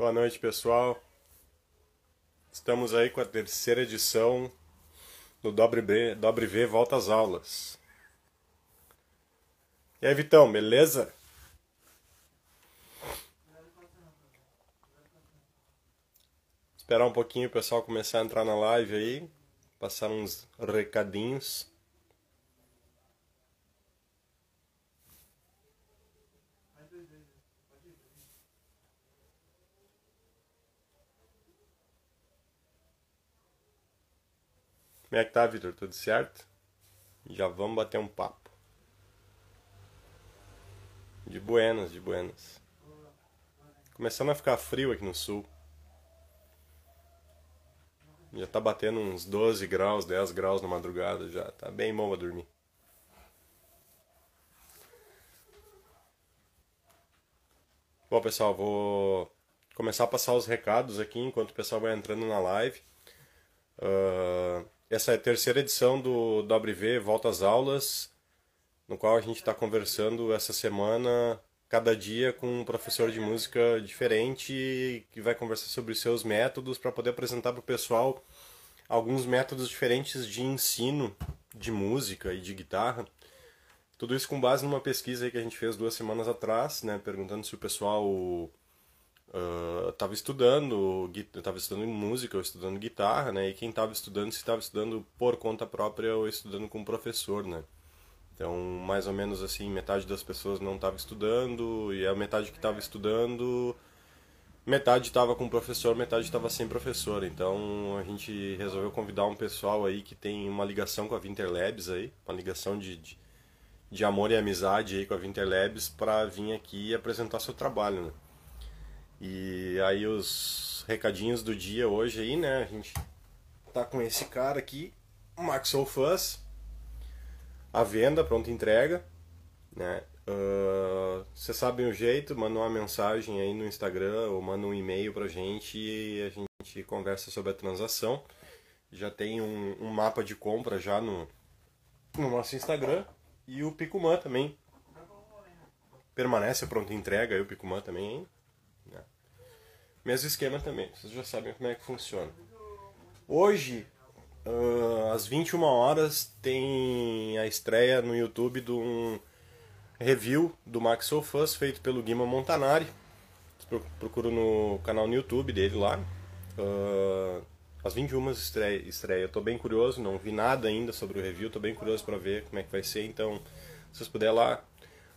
Boa noite, pessoal. Estamos aí com a terceira edição do Dobre, B, Dobre V Volta às Aulas. E aí, Vitão, beleza? Esperar um pouquinho o pessoal começar a entrar na live aí, passar uns recadinhos. Como é que tá, Vitor? Tudo certo? Já vamos bater um papo. De buenas, de buenas. Começando a ficar frio aqui no sul. Já tá batendo uns 12 graus, 10 graus na madrugada já. Tá bem bom pra dormir. Bom, pessoal, vou começar a passar os recados aqui enquanto o pessoal vai entrando na live. Uh, essa é a terceira edição do WV Volta às Aulas, no qual a gente está conversando essa semana, cada dia, com um professor de música diferente que vai conversar sobre os seus métodos para poder apresentar para o pessoal alguns métodos diferentes de ensino de música e de guitarra. Tudo isso com base numa pesquisa que a gente fez duas semanas atrás, né, perguntando se o pessoal uh, estudando, estava estudando música ou estudando guitarra, né? E quem estava estudando, se estava estudando por conta própria ou estudando com um professor, né? Então, mais ou menos assim, metade das pessoas não estava estudando e a metade que estava estudando, metade estava com professor, metade estava sem professor. Então, a gente resolveu convidar um pessoal aí que tem uma ligação com a Winterlabs aí, uma ligação de, de, de amor e amizade aí com a Winterlabs para vir aqui e apresentar seu trabalho, né? E aí os recadinhos do dia hoje aí, né? A gente tá com esse cara aqui, Maxwell Fuzz, à venda, pronta entrega, né? Vocês uh, sabem o jeito, manda uma mensagem aí no Instagram ou manda um e-mail pra gente e a gente conversa sobre a transação. Já tem um, um mapa de compra já no, no nosso Instagram e o Picumã também. Permanece a pronta entrega aí o Picumã também, hein? Mesmo esquema também, vocês já sabem como é que funciona. Hoje, uh, às 21 horas, tem a estreia no YouTube de um review do Max Sofas feito pelo Guima Montanari. Procuro no canal no YouTube dele lá. Uh, às 21 estreia, estreia. Eu tô bem curioso, não vi nada ainda sobre o review, tô bem curioso para ver como é que vai ser, então se vocês puderem lá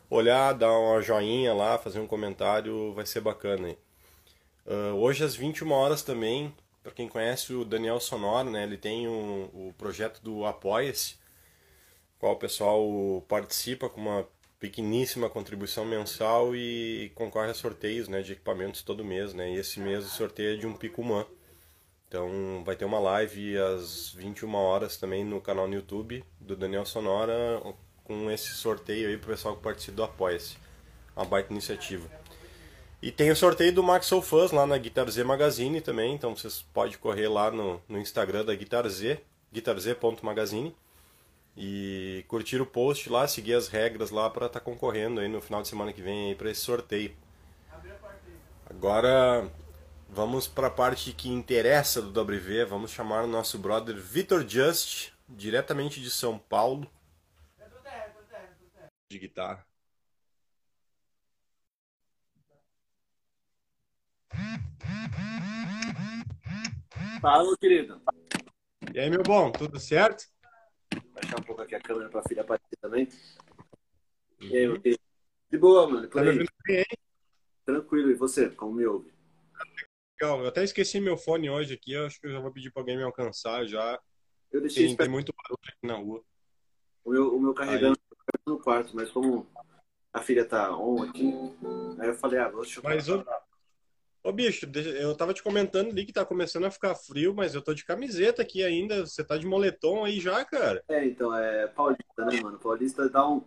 olhar, dar uma joinha lá, fazer um comentário, vai ser bacana. Uh, hoje às 21 horas também, para quem conhece o Daniel Sonoro, né, ele tem um, o projeto do Apoia-se, qual o pessoal participa com uma pequeníssima contribuição mensal e concorre a sorteios né, de equipamentos todo mês. Né, e esse mês o sorteio é de um Picumã. Então vai ter uma live às 21 horas também no canal no YouTube do Daniel Sonora com esse sorteio aí para o pessoal que participa do Apoia-se. Uma baita iniciativa. E tem o sorteio do Max Soul Fuzz lá na Guitar Z Magazine também, então vocês podem correr lá no, no Instagram da Guitar Z, guitarz.magazine, e curtir o post lá, seguir as regras lá para estar tá concorrendo aí no final de semana que vem para esse sorteio. Agora vamos para a parte que interessa do WV, vamos chamar o nosso brother Vitor Just, diretamente de São Paulo. De guitarra. Fala, meu querido. E aí, meu bom, tudo certo? Vou baixar um pouco aqui a câmera pra filha aparecer também. E aí, meu querido? De boa, mano. Por Tá aí. Tranquilo. E você? Como me ouve? Legal, eu até esqueci meu fone hoje aqui, eu acho que eu já vou pedir pra alguém me alcançar já. Eu deixei Tem, tem muito barulho aqui na rua. o meu, o meu carregando no quarto, mas como a filha tá on aqui, aí eu falei, ah, vou deixa eu Mas, ô, ô bicho, eu tava te comentando ali que tá começando a ficar frio, mas eu tô de camiseta aqui ainda. Você tá de moletom aí já, cara? É, então, é paulista, né, mano? Paulista dá um.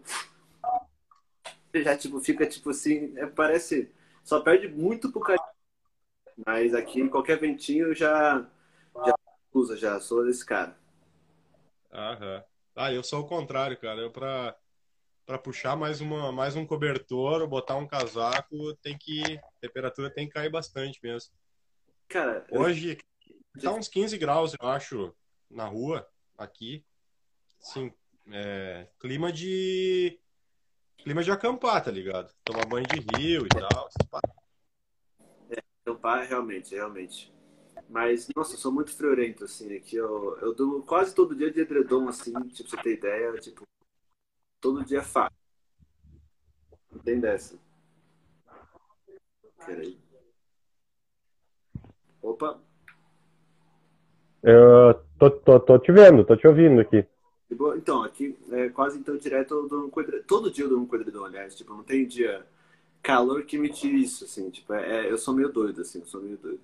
Já, tipo, fica, tipo assim, é, parece. Só perde muito pro carioca. Mas aqui, qualquer ventinho já. Já usa, já. Sou desse cara. Aham. Ah, eu sou o contrário, cara. Eu pra, pra puxar mais, uma, mais um cobertor, botar um casaco, tem que temperatura tem que cair bastante mesmo. Cara, Hoje tá uns 15 graus, eu acho, na rua, aqui. Sim, é, clima de. Clima de acampar, tá ligado? Tomar banho de rio e tal. acampar, realmente, realmente. Mas, nossa, eu sou muito friorento, assim, aqui eu, eu durmo quase todo dia de edredom, assim, tipo, você ter ideia, tipo, todo dia fácil. Não tem dessa. Peraí. Opa, Eu tô, tô, tô te vendo, tô te ouvindo aqui. Então, aqui é quase então direto eu com edredom. Todo dia eu durmo com edredom, aliás. Tipo, não tem dia calor que me tire isso, assim. Tipo, é, é- eu sou meio doido, assim, eu sou meio doido.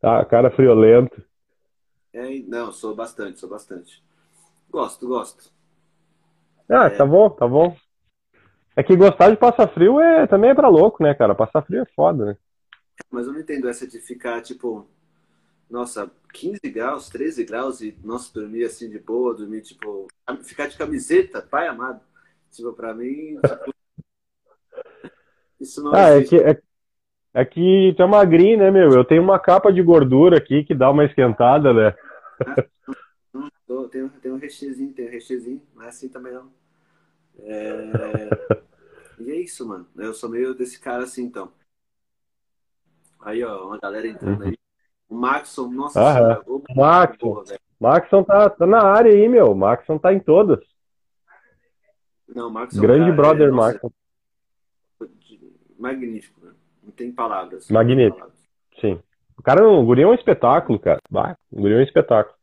Tá, cara friolento. É, não, sou bastante, sou bastante. Gosto, gosto. Ah, tá bom, tá bom. É que gostar de passar frio é, também é pra louco, né, cara? Passar frio é foda, né? Mas eu não entendo essa de ficar, tipo, nossa, 15 graus, 13 graus e, nossa, dormir assim de boa, dormir, tipo, ficar de camiseta, pai amado. Tipo, pra mim, tipo, isso não Ah, é que, é, é que tu é magrinho, né, meu? Eu tenho uma capa de gordura aqui que dá uma esquentada, né? Tem, um- tem um rechezinho, tem um rechezinho, não é assim também não. É, E é isso, mano. Eu sou meio desse cara assim, então. Aí, ó, uma galera entrando aí. O Maxon, nossa senhora, ô, Maxon. Maxon tá, tá na área aí, meu. Maxon tá em todas. Não, o Maxon, Grande cara, brother, é, nossa, Maxon. magnífico, né? Não tem palavras. Magnífico. Tem palavras. Sim. O cara, o guri é um espetáculo, cara. Bah, o guri é um espetáculo.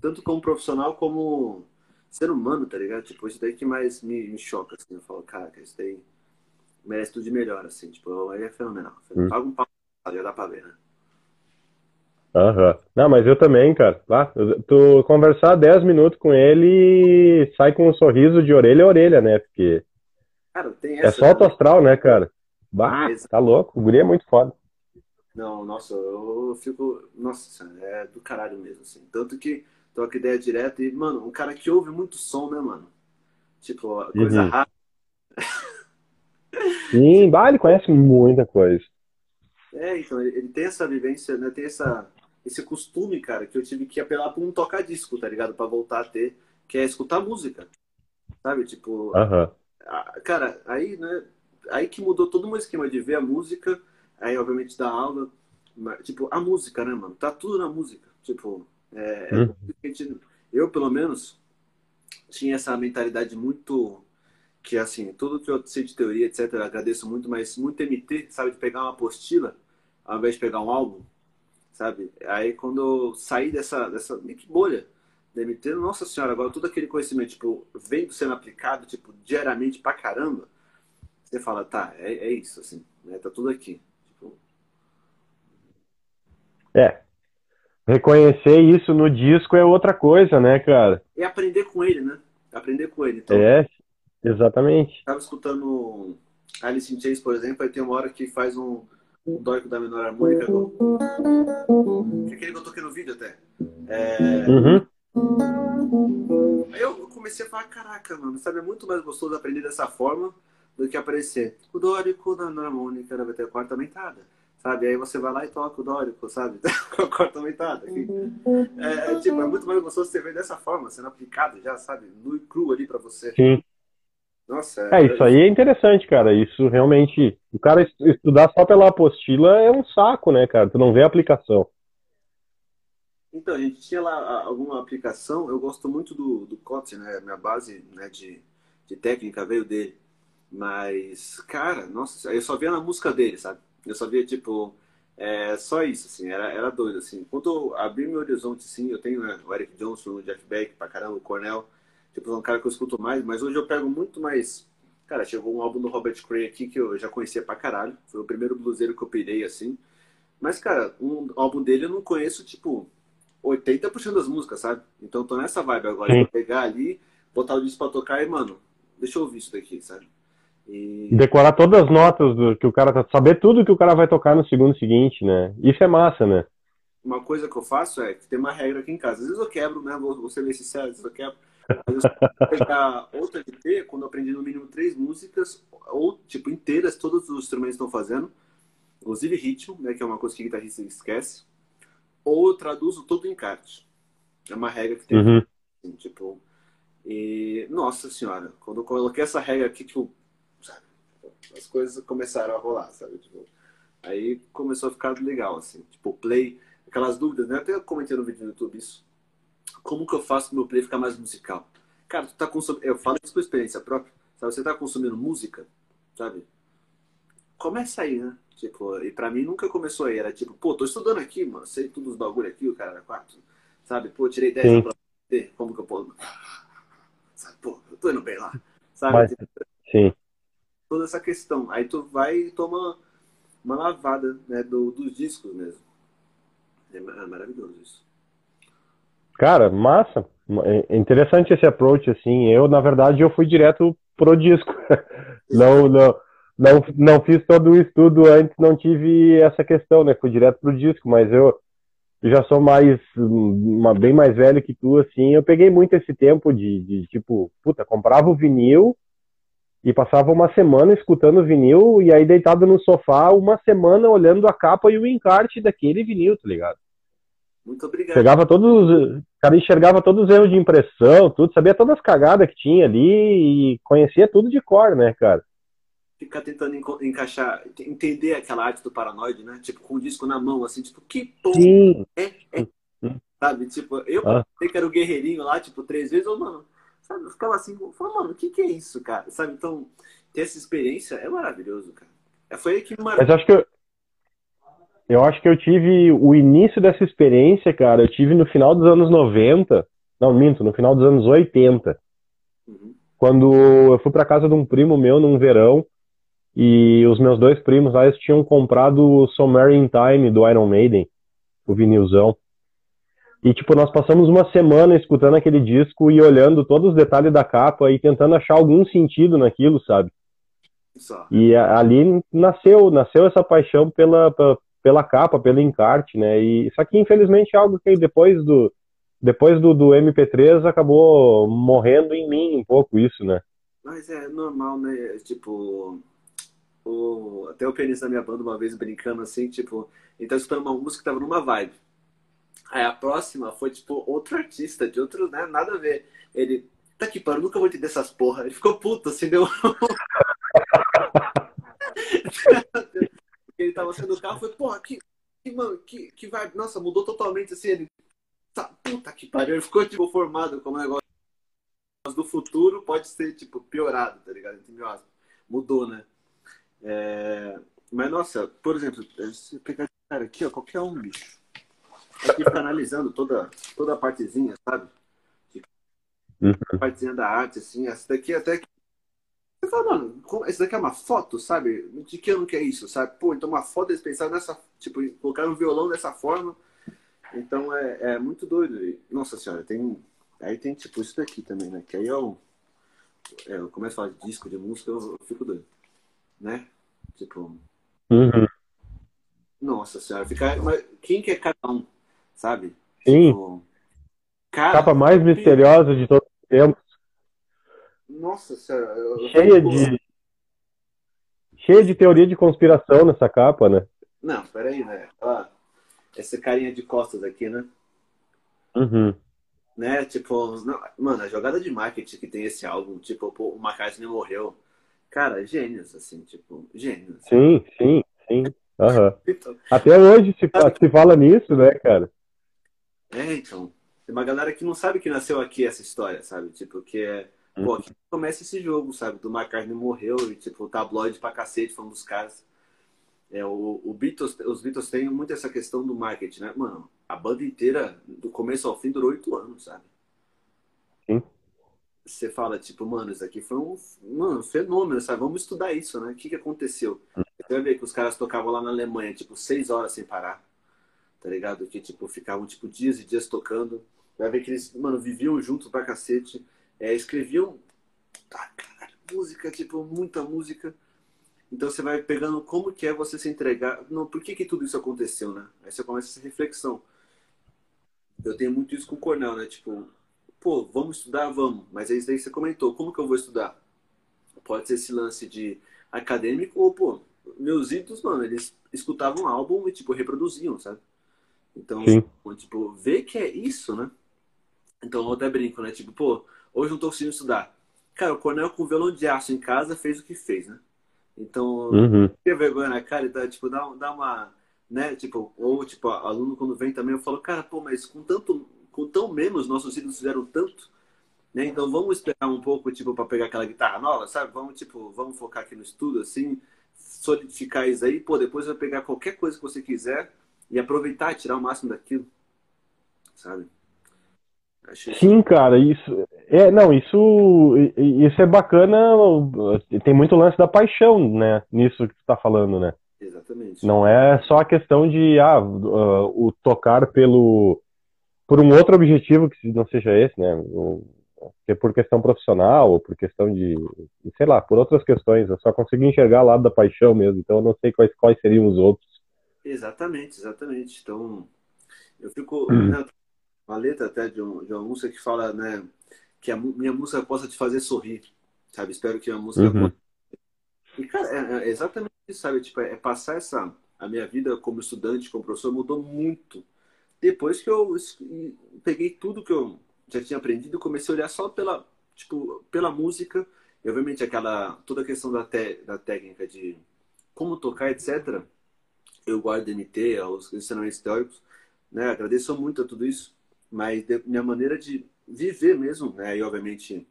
Tanto como profissional como ser humano, tá ligado? Tipo, isso daí que mais me, me choca, assim. Eu falo, cara, isso daí merece tudo de melhor, assim. Tipo, aí é fenomenal. Hum. Paga um pau, já dá pra ver, né? Aham. Não, mas eu também, cara. Eu- tu conversar 10 minutos com ele sai com um sorriso de orelha a orelha, né? Porque Cara, tem é essa. só alto astral, né, cara? Bah, Exato. tá louco. O guri é muito foda. Não, nossa, eu fico. Nossa, é do caralho mesmo, assim. Tanto que troca ideia direta e, mano, um cara que ouve muito som, né, mano? Tipo, coisa Uhum. rápida. Sim, bah, ele conhece muita coisa. É, então, ele, ele tem essa vivência, né? Tem essa, esse costume, cara, que eu tive que apelar pra um toca-disco, tá ligado? Pra voltar a ter, que é escutar música. Sabe? Tipo, Aham. a- cara, aí, né? Aí que mudou todo o meu esquema de ver a música, aí, obviamente, da aula. mas, tipo, a música, né, mano? Tá tudo na música. Tipo, é, é eu, pelo menos, tinha essa mentalidade muito. Que, assim, tudo que eu sei de teoria, etc., eu agradeço muito, mas muito MT, sabe? De pegar uma apostila ao invés de pegar um álbum, sabe? Aí, quando eu saí dessa, dessa meio que bolha da MT, nossa senhora, agora todo aquele conhecimento, tipo, vendo sendo aplicado, tipo, diariamente pra caramba, você fala, tá, é, é isso, assim, né? Tá tudo aqui. Tipo, É. Reconhecer isso no disco é outra coisa, né, cara? e aprender com ele, né? Aprender com ele. Então, É, exatamente. tava escutando Alice in Chains, por exemplo, aí tem uma hora que faz um, um dórico da menor harmônica, que é aquele que eu toquei no vídeo até. É, Uhum. Aí eu comecei a falar, caraca, mano, sabe, é muito mais gostoso aprender dessa forma do que aparecer o dórico da menor harmônica vai ter a quarta aumentada. Sabe? Aí você vai lá e toca o dórico, sabe? Com a quarta aumentada. É, é, tipo, é muito mais gostoso você ver dessa forma, sendo aplicado já, sabe? Nu e cru ali pra você. Sim. Nossa, É, isso aí é interessante, cara. Isso realmente. O cara est- estudar só pela apostila é um saco, né, cara? Tu não vê a aplicação. Então, a gente tinha lá a- alguma aplicação, eu gosto muito do, do Kotlin, né? Minha base né, de, de técnica veio dele. Mas, cara, nossa, eu só via na música dele, sabe? Eu só via, tipo, é, só isso, assim, era, era doido, assim. Quando eu abri meu horizonte, sim, eu tenho né, o Eric Johnson, o Jeff Beck, pra caramba, o Cornell, tipo, é um cara que eu escuto mais, mas hoje eu pego muito mais... Cara, chegou um álbum do Robert Cray aqui que eu já conhecia pra caralho, foi o primeiro bluseiro que eu pirei, assim. Mas, cara, um álbum dele eu não conheço, tipo, 80% das músicas, sabe? Então eu tô nessa vibe agora, Sim. de pegar ali, botar o disco pra tocar e, mano, deixa eu ouvir isso daqui, sabe? E Decorar todas as notas do que o cara tá. Saber tudo que o cara vai tocar no segundo seguinte, né? Isso é massa, né? uma coisa que eu faço é que tem uma regra aqui em casa. Às vezes eu quebro, né? Vou, vou ser bem sincero, às vezes eu quebro. Mas eu pegar outra LP, quando eu aprendi no mínimo três músicas, ou tipo inteiras, todos os instrumentos estão fazendo, inclusive ritmo, né, que é uma coisa que o guitarrista esquece, ou eu traduzo todo o encarte. É uma regra que tem. Uhum. Tipo, e nossa senhora, quando eu coloquei essa regra aqui, tipo, as coisas começaram a rolar, sabe? Tipo, aí começou a ficar legal, assim, tipo, play, aquelas dúvidas, né? Eu até comentei no vídeo no YouTube isso como que eu faço o meu play ficar mais musical? Cara, tu tá consumindo. Eu falo isso com experiência própria. Sabe, você tá consumindo música, sabe? Começa aí, né? Tipo, e pra mim nunca começou aí. Era tipo, pô, tô estudando aqui, mano. Sei tudo os bagulho aqui, o cara era quatro. Sabe? Pô, tirei 10 pra. Como que eu posso. Sabe, pô, eu tô indo bem lá. Sabe? Mas, sim. Toda essa questão. Aí tu vai e toma uma lavada né, do, dos discos mesmo. É, é maravilhoso isso. Cara, massa. É interessante esse approach, assim. Eu, na verdade, eu fui direto pro disco. não, não, não, não fiz todo o estudo antes, não tive essa questão, né? Fui direto pro disco, mas eu já sou mais, uma, bem mais velho que tu, assim. Eu peguei muito esse tempo de, de tipo, puta, comprava o vinil e passava uma semana escutando o vinil e aí deitado no sofá, uma semana olhando a capa e o encarte daquele vinil, tá ligado? Muito obrigado. Pegava todos, o cara enxergava todos os erros de impressão, tudo, sabia todas as cagadas que tinha ali e conhecia tudo de cor, né, cara? Ficar tentando encaixar, entender aquela arte do paranoide, né? Tipo, com o disco na mão, assim, tipo, que porra é, é? Sabe? Tipo, eu ah. pensei que era o guerreirinho lá, tipo, três vezes, ou, mano, sabe? Eu ficava assim, falando, mano, o que que é isso, cara? Sabe? Então, ter essa experiência é maravilhoso, cara. É, foi aí que me Mas acho que eu acho que eu tive o início dessa experiência, cara, eu tive no final dos anos 90, não, minto, no final dos anos 80. Uhum. Quando eu fui para casa de um primo meu num verão, e os meus dois primos lá, eles tinham comprado o Somewhere in Time do Iron Maiden, o vinilzão. E, tipo, nós passamos uma semana escutando aquele disco e olhando todos os detalhes da capa e tentando achar algum sentido naquilo, sabe? Só. E ali nasceu, nasceu essa paixão pela, pela, pela capa, pelo encarte, né? E isso aqui, infelizmente, é algo que depois do depois do, do MP3 acabou morrendo em mim um pouco isso, né? Mas é normal, né? Tipo, o, até o pianista da minha banda uma vez brincando assim, tipo, ele tá escutando uma música que tava numa vibe. Aí a próxima foi, tipo, outro artista, de outro, né? Nada a ver. Ele, tá aqui, para, nunca vou entender essas porra. Ele ficou puto, assim, deu. ele tava saindo do carro, foi, porra, que, que, mano, que, que vai. Nossa, mudou totalmente assim. Ele. Tá, puta que pariu. Ele ficou, tipo, formado como um negócio do futuro pode ser, tipo, piorado, tá ligado? Mudou, né? É... Mas, nossa, por exemplo, se pegar cara, aqui, ó, qualquer um, bicho. Aqui fica analisando toda, toda a partezinha, sabe? Uhum. A partezinha da arte, assim. Essa daqui até que você fala, mano, esse daqui é uma foto, sabe? De que ano que é isso, sabe? Pô, então uma foto eles pensaram nessa, tipo, colocaram um violão dessa forma. Então é, é muito doido. E, nossa senhora, tem. Aí tem tipo isso daqui também, né? Que aí é o. É, eu começo a falar de disco, de música, eu, eu fico doido. Né? Tipo. Uhum. Nossa senhora, fica. Mas quem que é cada um, sabe? Sim. Tipo, cara, Capa mais misteriosa de todos os tempos. Nossa senhora. Eu, cheia de. Cheia de teoria de conspiração nessa capa, né? Não, peraí, né? Olha essa carinha de costas aqui, né? Uhum. Né? Tipo, não, mano, a jogada de marketing que tem esse álbum, tipo, pô, o McCartney morreu. Cara, gênios, assim, tipo, gênios. Sim, sim, sim. Uhum. Até hoje se, se fala nisso, né, cara? É, então. Tem uma galera que não sabe que nasceu aqui essa história, sabe? Tipo, que é Pô, aqui começa esse jogo, sabe? Do McCartney morreu e, tipo, o tabloide pra cacete falando dos caras. É, o, o Beatles, os Beatles têm muito essa questão do marketing, né? Mano, a banda inteira, do começo ao fim, durou oito anos, sabe? Sim. Você fala, tipo, mano, isso aqui foi um, mano, fenômeno, sabe? Vamos estudar isso, né? O que, que aconteceu? Você vai ver que os caras tocavam lá na Alemanha, tipo, seis horas sem parar, tá ligado? Que, tipo, ficavam, tipo, dias e dias tocando. Vai ver que eles, mano, viviam juntos pra cacete é, escreviam ah, cara, música, tipo, muita música. Então você vai pegando como que é você se entregar. Não, por que, que tudo isso aconteceu, né? Aí você começa essa reflexão. Eu tenho muito isso com o Cornel, né? Tipo, pô, vamos estudar, vamos. Mas é aí você comentou, como que eu vou estudar? Pode ser esse lance de acadêmico ou, pô, meus ídolos, mano, eles escutavam álbum e, tipo, reproduziam, sabe? Então, Sim. tipo, ver que é isso, né? Então, eu até brinco, né? Tipo, pô, hoje não tô conseguindo estudar. Cara, o Cornel com violão de aço em casa fez o que fez, né? Então, uhum. ter vergonha na cara, então, tipo, dá, dá uma, né? Tipo, ou, tipo, aluno quando vem também, eu falo, cara, pô, mas com tanto, com tão menos, nossos ídolos fizeram tanto, né? Então, vamos esperar um pouco, tipo, para pegar aquela guitarra nova, sabe? Vamos, tipo, vamos focar aqui no estudo, assim, solidificar isso aí, pô, depois vai pegar qualquer coisa que você quiser e aproveitar e tirar o máximo daquilo, sabe? Sim, cara, isso é não, isso isso é bacana. Tem muito lance da paixão, né? Nisso que tu tá falando, né? Exatamente. Não é só a questão de ah, uh, o tocar pelo por um outro objetivo que não seja esse, né? É por questão profissional ou por questão de, sei lá, por outras questões. Eu só consegui enxergar o lado da paixão mesmo. Então eu não sei quais quais seriam os outros. Exatamente, exatamente. Então eu fico hum. né, uma letra até de, um, de uma música que fala, né, que a minha música possa te fazer sorrir, sabe? Espero que a música uhum. E, cara, é, é, exatamente isso, sabe? Tipo, é, é passar essa... A minha vida como estudante, como professor, mudou muito. Depois que eu peguei tudo que eu já tinha aprendido, comecei a olhar só pela, tipo, pela música, e obviamente aquela, toda a questão da, te, da técnica de como tocar, etc. Eu guardo MT, os ensinamentos teóricos, né? Agradeço muito a tudo isso mas minha maneira de viver mesmo, né? E obviamente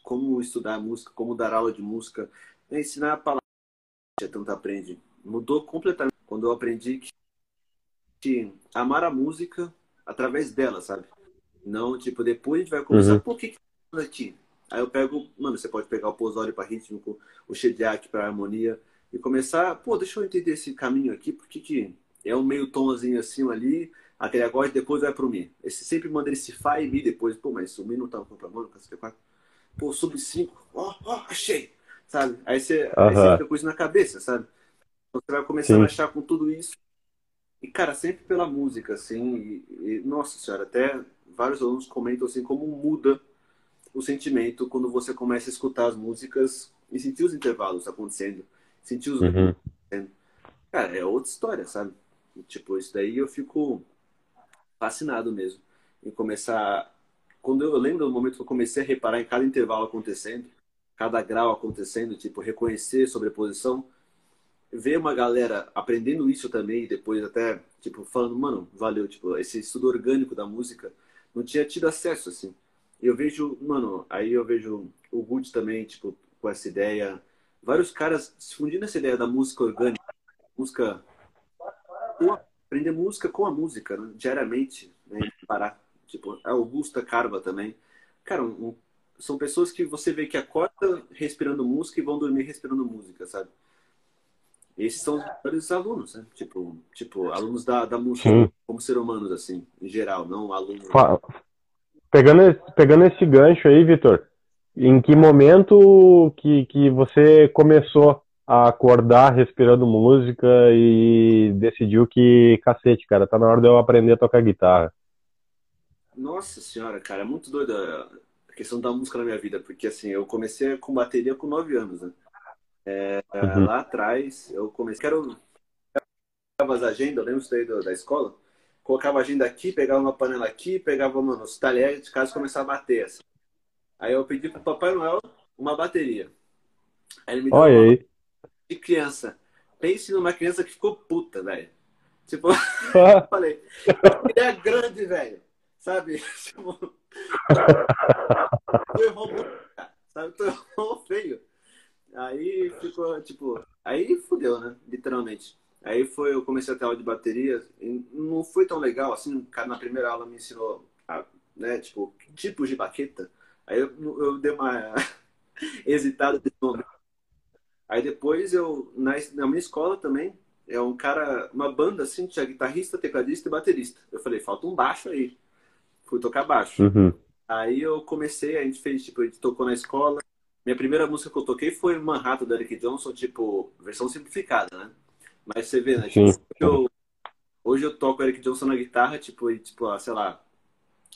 como estudar música, como dar aula de música, né? ensinar a palavra tanto aprende, mudou completamente quando eu aprendi que, que, amar a música através dela, sabe? Não, tipo, depois a gente vai começar, uhum. por que que aqui? Aí eu pego, mano, você pode pegar o Posori para rítmico, o Shediak para harmonia e começar, pô, deixa eu entender esse caminho aqui, porque que é um meio tomzinho assim ali, aquele acorde depois vai pro Mi. Esse sempre manda esse Fá e Mi depois. Pô, mas o Mi não tá contramano, cacete 4. Pô, sub 5, ó, ó, achei. Sabe? Aí você, aí você fica com isso na cabeça, sabe? Então você vai começando Sim. a achar com tudo isso. E, cara, sempre pela música, assim. E, e, nossa senhora, até vários alunos comentam assim como muda o sentimento quando você começa a escutar as músicas e sentir os intervalos acontecendo, sentir os uhum. Cara, é outra história, sabe? E, tipo, isso daí eu fico fascinado mesmo em começar. Quando eu lembro do momento que eu comecei a reparar em cada intervalo acontecendo, cada grau acontecendo, tipo, reconhecer sobreposição, ver uma galera aprendendo isso também e depois até, tipo, falando, mano, valeu, tipo, esse estudo orgânico da música, não tinha tido acesso, assim. E eu vejo, mano, aí eu vejo o Good também, tipo, com essa ideia, vários caras se fundindo essa ideia da música orgânica, música aprender música com a música, né? diariamente, né? parar. Tipo, a Augusta Carva também. Cara, um, são pessoas que você vê que acordam respirando música e vão dormir respirando música, sabe? Esses são os melhores alunos, né? Tipo, tipo alunos da, da música Sim. como ser humanos, assim, em geral, não alunos. Pegando, pegando esse gancho aí, Vitor, em que momento que, que você começou a acordar respirando música e decidiu que, cacete, cara, tá na hora de eu aprender a tocar guitarra. Nossa senhora, cara, é muito doida a questão da música na minha vida, porque assim, eu comecei com bateria com 9 anos, né? É, uhum. Lá atrás, eu comecei. Quero. as agendas, eu lembro isso daí da escola. Colocava a agenda aqui, pegava uma panela aqui, pegava, mano, os talheres de casa e começava a bater. Assim. Aí eu pedi pro Papai Noel uma bateria. Aí ele me deu Olha uma... aí de criança. Pense numa criança que ficou puta, velho. Tipo, eu falei, ele é grande, velho. Sabe? Tipo, tu errou muito, cara. Sabe? Tu errou feio. Aí ficou, tipo, aí fudeu, né? Literalmente. Aí foi, eu comecei a ter aula de bateria. não foi tão legal, assim, o cara na primeira aula me ensinou, a, né, tipo, tipos de baqueta. Aí eu, eu dei uma hesitada momento. Aí depois eu, na, na minha escola também, é um cara, uma banda assim, tinha guitarrista, tecladista e baterista. Eu falei, falta um baixo aí. Fui tocar baixo. Uhum. Aí eu comecei, a gente fez, tipo, a gente tocou na escola. Minha primeira música que eu toquei foi Manhattan do Eric Johnson, tipo, versão simplificada, né? Mas você vê, né? Tipo, hoje, eu, hoje eu toco Eric Johnson na guitarra, tipo, e, tipo, sei lá,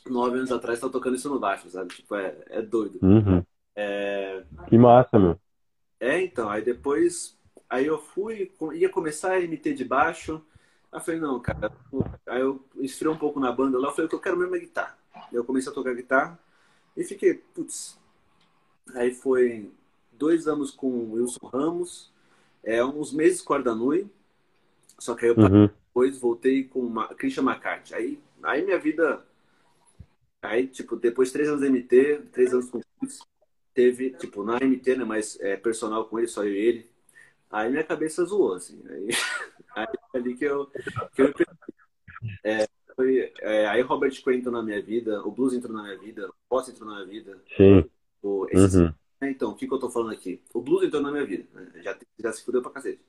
nove anos atrás, tá tocando isso no baixo, sabe? Tipo, é, é doido. Uhum. É, Que massa, meu. é, então, aí depois, aí eu fui, ia começar a MT de baixo, aí eu falei, não, cara, aí eu esfriei um pouco na banda lá, eu falei, o que eu quero mesmo é guitarra. Aí eu comecei a tocar guitarra e fiquei, putz, aí foi dois anos com o Wilson Ramos, é, uns meses com o Ardanui, só que aí eu Uhum. depois voltei com uma, Christian McCarthy. Aí, aí minha vida. Aí, tipo, depois de três anos de MT, três anos com o Chris, teve, tipo, na MT, né? Mas é, personal com ele, só eu e ele. Aí minha cabeça zoou, assim. Aí, aí ali que eu. Que eu é, foi, é, aí Robert Cray entrou na minha vida, o blues entrou na minha vida, o Posse entrou na minha vida. Sim. O, esses- Uhum. Então, o que, que eu tô falando aqui? O blues entrou na minha vida, né? já, já se fudeu pra cacete.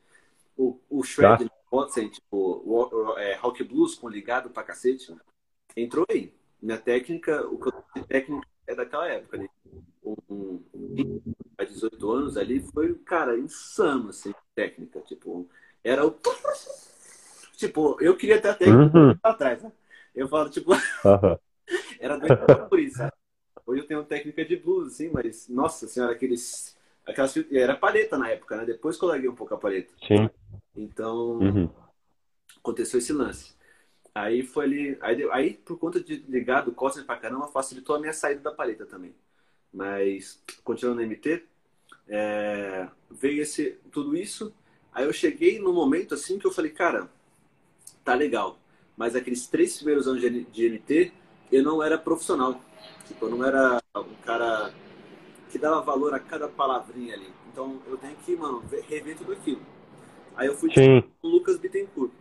O, o shred, Tá. ser, tipo, o, o- é, rock blues com ligado pra cacete, entrou aí. Minha técnica, o que eu tenho de técnica é daquela época ali. Um, um, há 18 anos ali foi, cara, insano, assim, técnica. Tipo, era o. Tipo, eu queria ter a técnica Uhum. lá atrás, né? Eu falo, tipo, Aham. era doido por isso, sabe? Hoje eu tenho técnica de blues, assim, mas, nossa senhora, aqueles. Aquelas, era paleta na época, né? Depois que eu larguei um pouco a paleta. Sim. Então, Uhum. aconteceu esse lance. Aí foi ali. Aí, aí por conta de ligar do Cosmos pra caramba, facilitou a minha saída da paleta também. Mas, continuando no MT, é, veio esse, tudo isso. Aí eu cheguei no momento assim que eu falei, cara, tá legal. Mas aqueles três primeiros anos de, de MT, eu não era profissional. Tipo, eu não era um cara que dava valor a cada palavrinha ali. Então eu tenho que, mano, ver- rever tudo aquilo. Aí eu fui Sim. o Lucas Bittencourt.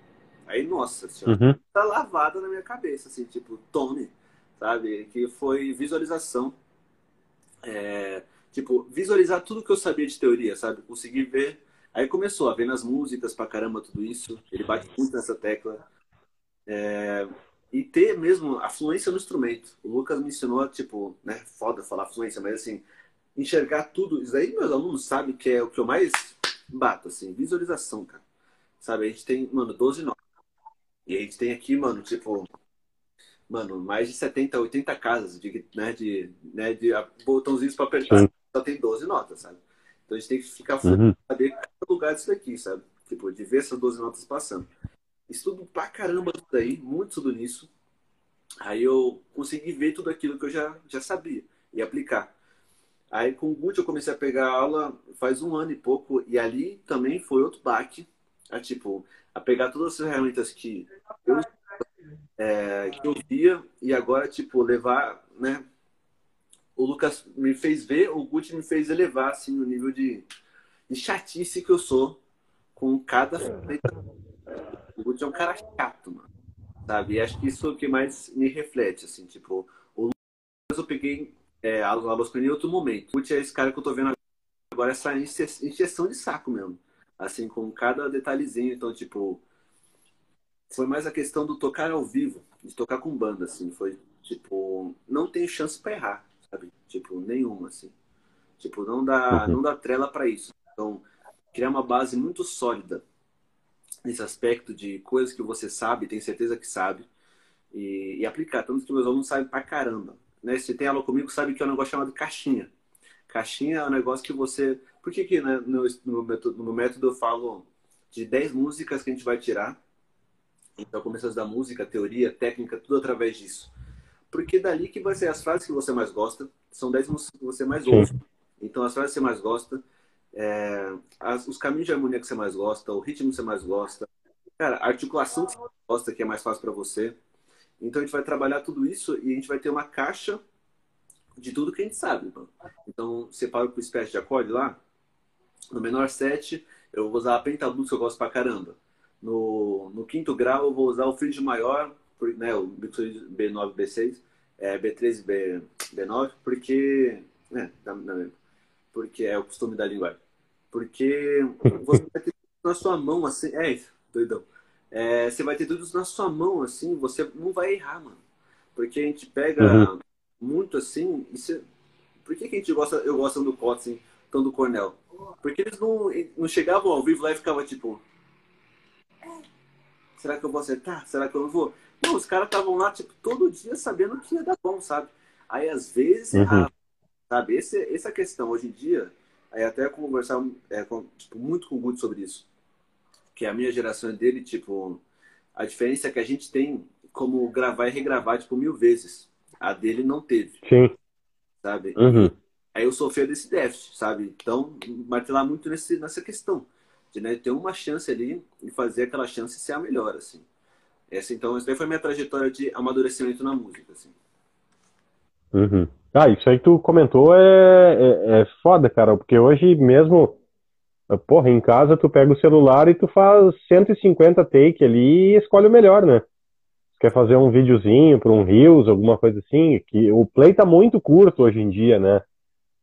Aí, nossa senhora, Uhum. tá lavada na minha cabeça, assim, tipo, tome, sabe? Que foi visualização. É, tipo, visualizar tudo que eu sabia de teoria, sabe? Conseguir ver. Aí começou a ver nas músicas pra caramba tudo isso. Ele bate muito nessa tecla. É, e ter mesmo a fluência no instrumento. O Lucas me ensinou, tipo, né? Foda falar fluência, mas assim, enxergar tudo. Isso aí meus alunos sabem que é o que eu mais bato, assim, visualização, cara. Sabe? A gente tem, mano, 12 notas. E a gente tem aqui, mano, tipo, mano, mais de 70, 80 casas de, né, de, né, de botãozinhos pra apertar. Sim. Só tem 12 notas, sabe? Então a gente tem que ficar Uhum. saber cada lugar disso daqui, sabe? Tipo, de ver essas 12 notas passando. Estudo pra caramba tudo aí, muito tudo nisso. Aí eu consegui ver tudo aquilo que eu já, já sabia e aplicar. Aí com o Gucci eu comecei a pegar aula faz um ano e pouco, e ali também foi outro baque, a, tipo, a pegar todas as ferramentas que eu, é, que eu via e agora, tipo, levar, né? O Lucas me fez ver, o Gucci me fez elevar, assim, o nível de, de chatice que eu sou com cada ferramenta. O Gucci é um cara chato, mano. Sabe? E acho que isso é o que mais me reflete, assim, tipo, o Lucas eu peguei é, a ele em outro momento. O Gucci é esse cara que eu tô vendo agora, essa inje- injeção de saco mesmo. Assim, com cada detalhezinho. Então, tipo, foi mais a questão do tocar ao vivo, de tocar com banda, assim. Foi, tipo, não tem chance pra errar, sabe? Tipo, nenhuma, assim. Tipo, não dá, Uhum. não dá trela pra isso. Então, criar uma base muito sólida nesse aspecto de coisas que você sabe, tem certeza que sabe, e, e aplicar. Tanto que meus alunos sabem pra caramba. Né? Se tem aula comigo, sabe que é um negócio chamado caixinha. Caixinha é um negócio que você. Por que, que né, no, no, método, no método eu falo de 10 músicas que a gente vai tirar? Então, começas da música, teoria, técnica, tudo através disso. Porque dali que vai ser as frases que você mais gosta, são 10 músicas que você mais ouve. Então, as frases que você mais gosta, é, as- os caminhos de harmonia que você mais gosta, o ritmo que você mais gosta, cara, a articulação que você mais gosta, que é mais fácil para você. Então, a gente vai trabalhar tudo isso e a gente vai ter uma caixa de tudo que a gente sabe. mano. Então, separo o espécie de acorde lá. No menor 7, eu vou usar a pentablues, que eu gosto pra caramba. No, no quinto grau, eu vou usar o frígio maior, por- né, o B9, B6, é, B13, B, B9, porque. É, dá- dá mesmo. porque é o costume da linguagem. Porque você vai ter tudo na sua mão, assim. É, doidão. É, você vai ter tudo na sua mão, assim, você não vai errar, mano. Porque a gente pega Uhum. Muito assim. Você... Por que, que a gente gosta, eu gosto do Kotzen, então do Cornell? Porque eles não, não chegavam ao vivo lá e ficavam tipo. Será que eu vou acertar? Será que eu não vou? Não, os caras estavam lá, tipo, todo dia sabendo que ia dar bom, sabe? Aí, às vezes, uhum. errava, sabe? Esse, essa questão, hoje em dia, aí até conversar é, com, tipo, muito com o Guto sobre isso. Que a minha geração é dele, tipo, a diferença é que a gente tem como gravar e regravar, tipo, mil vezes. A dele não teve. Sim. Sabe? Uhum. Aí eu sofria desse déficit, sabe? Então, martelar muito nesse, nessa questão. De né, ter uma chance ali e fazer aquela chance ser a melhor, assim. Essa, então, essa foi a minha trajetória de amadurecimento na música, assim. Uhum. Ah, isso aí que tu comentou é, é, é foda, cara, porque hoje mesmo, porra, em casa tu pega o celular e tu faz 150 take ali e escolhe o melhor, né? Quer fazer um videozinho para um Reels, alguma coisa assim, que o play tá muito curto hoje em dia, né?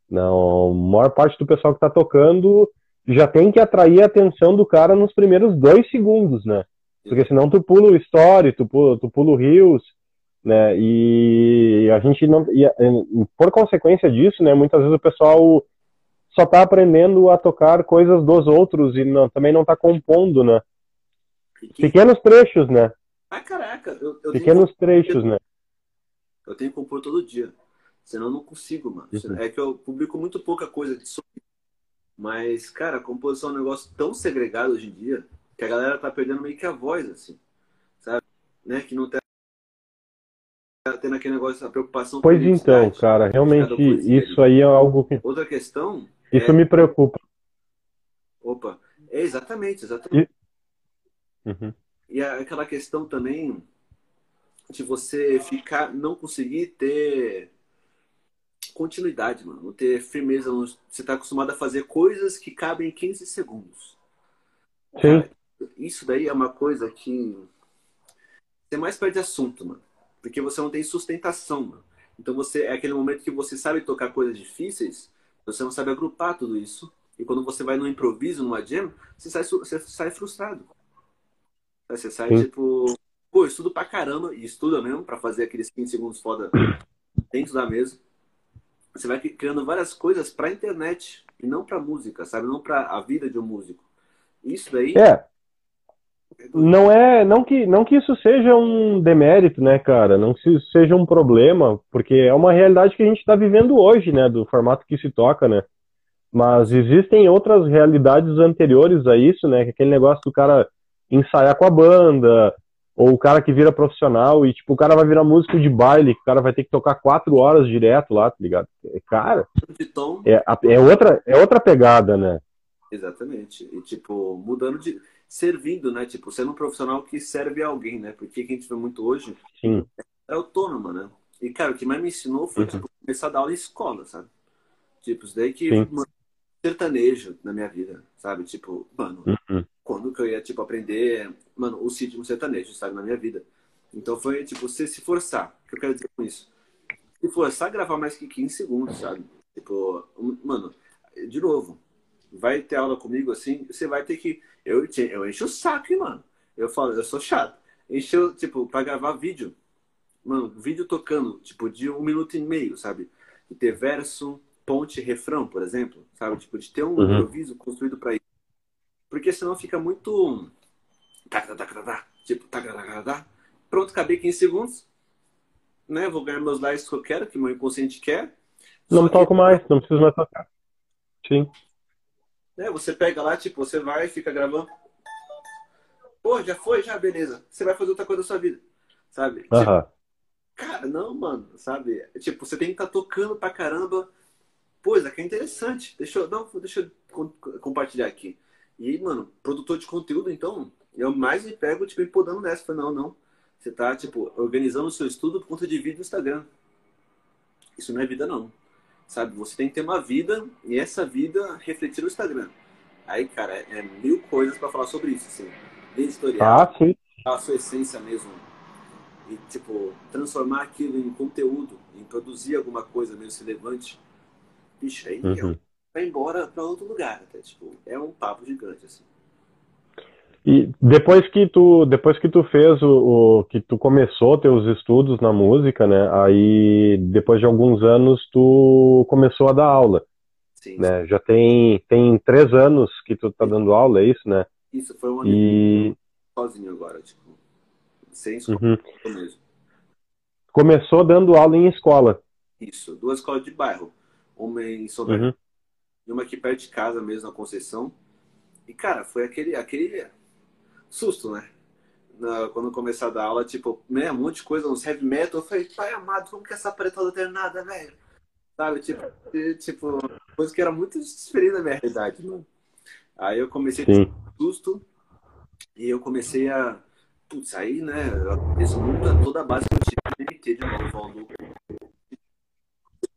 Não, a maior parte do pessoal que tá tocando já tem que atrair a atenção do cara nos primeiros dois segundos, né? Porque senão tu pula o story, tu pula, tu pula o Reels, né? E a gente não. E, por consequência disso, né? Muitas vezes o pessoal só tá aprendendo a tocar coisas dos outros e não, também não tá compondo, né? Pequenos trechos, né? Ah, caraca. Eu, eu Pequenos trechos, né? Eu tenho que compor todo dia. Senão eu não consigo, mano. Uhum. É que eu publico muito pouca coisa de som. Mas, cara, a composição é um negócio tão segregado hoje em dia que a galera tá perdendo meio que a voz, assim. Sabe? Né? Que não tá tendo aquele negócio, a preocupação Pois então, cara, realmente isso aí é algo que. Outra questão. Isso é... me preocupa. Opa, é exatamente, exatamente. E... Uhum. E aquela questão também de você ficar, não conseguir ter continuidade, mano. Não ter firmeza. Você tá acostumado a fazer coisas que cabem em 15 segundos. Sim. Isso daí é uma coisa que você mais perde assunto, mano. Porque você não tem sustentação, mano. Então você é aquele momento que você sabe tocar coisas difíceis, você não sabe agrupar tudo isso. E quando você vai no improviso, numa jam, você sai, você sai frustrado. Você sai, Sim. tipo, pô, estudo pra caramba, e estuda mesmo, pra fazer aqueles 15 segundos foda dentro da mesa. Você vai criando várias coisas pra internet, e não pra música, sabe? Não pra a vida de um músico. Isso daí. É. Não é, não que, não que isso seja um demérito, né, cara? Não que isso seja um problema, porque é uma realidade que a gente está vivendo hoje, né, do formato que se toca, né? Mas existem outras realidades anteriores a isso, né? Que aquele negócio do cara ensaiar com a banda, ou o cara que vira profissional e, tipo, o cara vai virar músico de baile, o cara vai ter que tocar quatro horas direto lá, tá ligado? É, cara, é, é, outra, é outra pegada, né? Exatamente. E, tipo, mudando de... Servindo, né? Tipo, sendo um profissional que serve a alguém, né? Porque quem a gente vê muito hoje Sim. é autônomo, né? E, cara, o que mais me ensinou foi, uhum. tipo, começar a dar aula em escola, sabe? Tipo, isso daí que... Mano, sertanejo na minha vida, sabe? Tipo, mano... Uhum quando que eu ia, tipo, aprender, mano, o ritmo sertanejo, sabe, na minha vida. Então foi, tipo, você se forçar. O que eu quero dizer com isso? Se forçar a gravar mais que 15 segundos, sabe? Tipo, mano, de novo, vai ter aula comigo assim, você vai ter que. Eu, eu encho o saco, hein, mano. Eu falo, eu sou chato. Encheu, tipo, pra gravar vídeo. Mano, vídeo tocando, tipo, de um minuto e meio, sabe? De ter verso, ponte, refrão, por exemplo, sabe? Tipo, de ter um uhum. improviso construído para isso. Porque senão fica muito. Tipo, pronto, acabei 15 segundos. Né? Vou ganhar meus likes que eu quero, que meu inconsciente quer. Não toco que... mais, não preciso mais tocar. Sim. É, você pega lá, tipo, você vai, fica gravando. Pô, já foi, já, beleza. Você vai fazer outra coisa da sua vida. Sabe? Tipo, cara, não, mano, sabe? Tipo, você tem que estar tá tocando pra caramba. Pô, isso aqui é interessante. Deixa eu, não, deixa eu compartilhar aqui. E, mano, produtor de conteúdo, então, eu mais me pego, tipo, empodando nessa. Falei, não, não. Você tá, tipo, organizando o seu estudo por conta de vídeo no Instagram. Isso não é vida, não. Sabe? Você tem que ter uma vida e essa vida refletir no Instagram. Aí, cara, é, mil coisas para falar sobre isso, assim. Editorial, ah, sim. a sua essência mesmo. E, tipo, transformar aquilo em conteúdo, em produzir alguma coisa mesmo relevante. Bicho, aí uhum. Vai embora para outro lugar. Até, tipo, é um papo gigante, assim. E depois que tu, depois que tu fez o, o, que tu começou teus estudos na música, né? Aí depois de alguns anos tu começou a dar aula. Sim. Né? Já tem tem três anos que tu tá dando aula, é isso, né? Isso foi um ano e... sozinho agora, tipo. sem escola uhum. mesmo. Começou dando aula em escola. Isso, duas escolas de bairro. Uma em São uhum. E uma aqui perto de casa mesmo, na Conceição. E, cara, foi aquele, aquele susto, né? Na, quando começar a dar aula, tipo, né, um monte de coisa, uns heavy metal. Eu falei, pai amado, como que essa parede não tem nada, velho? Sabe, tipo, tipo, coisa que era muito diferente da minha realidade, mano. Aí eu comecei a ter susto e eu comecei a. Putz, aí, né? Isso muda toda a base que eu tive de de novo,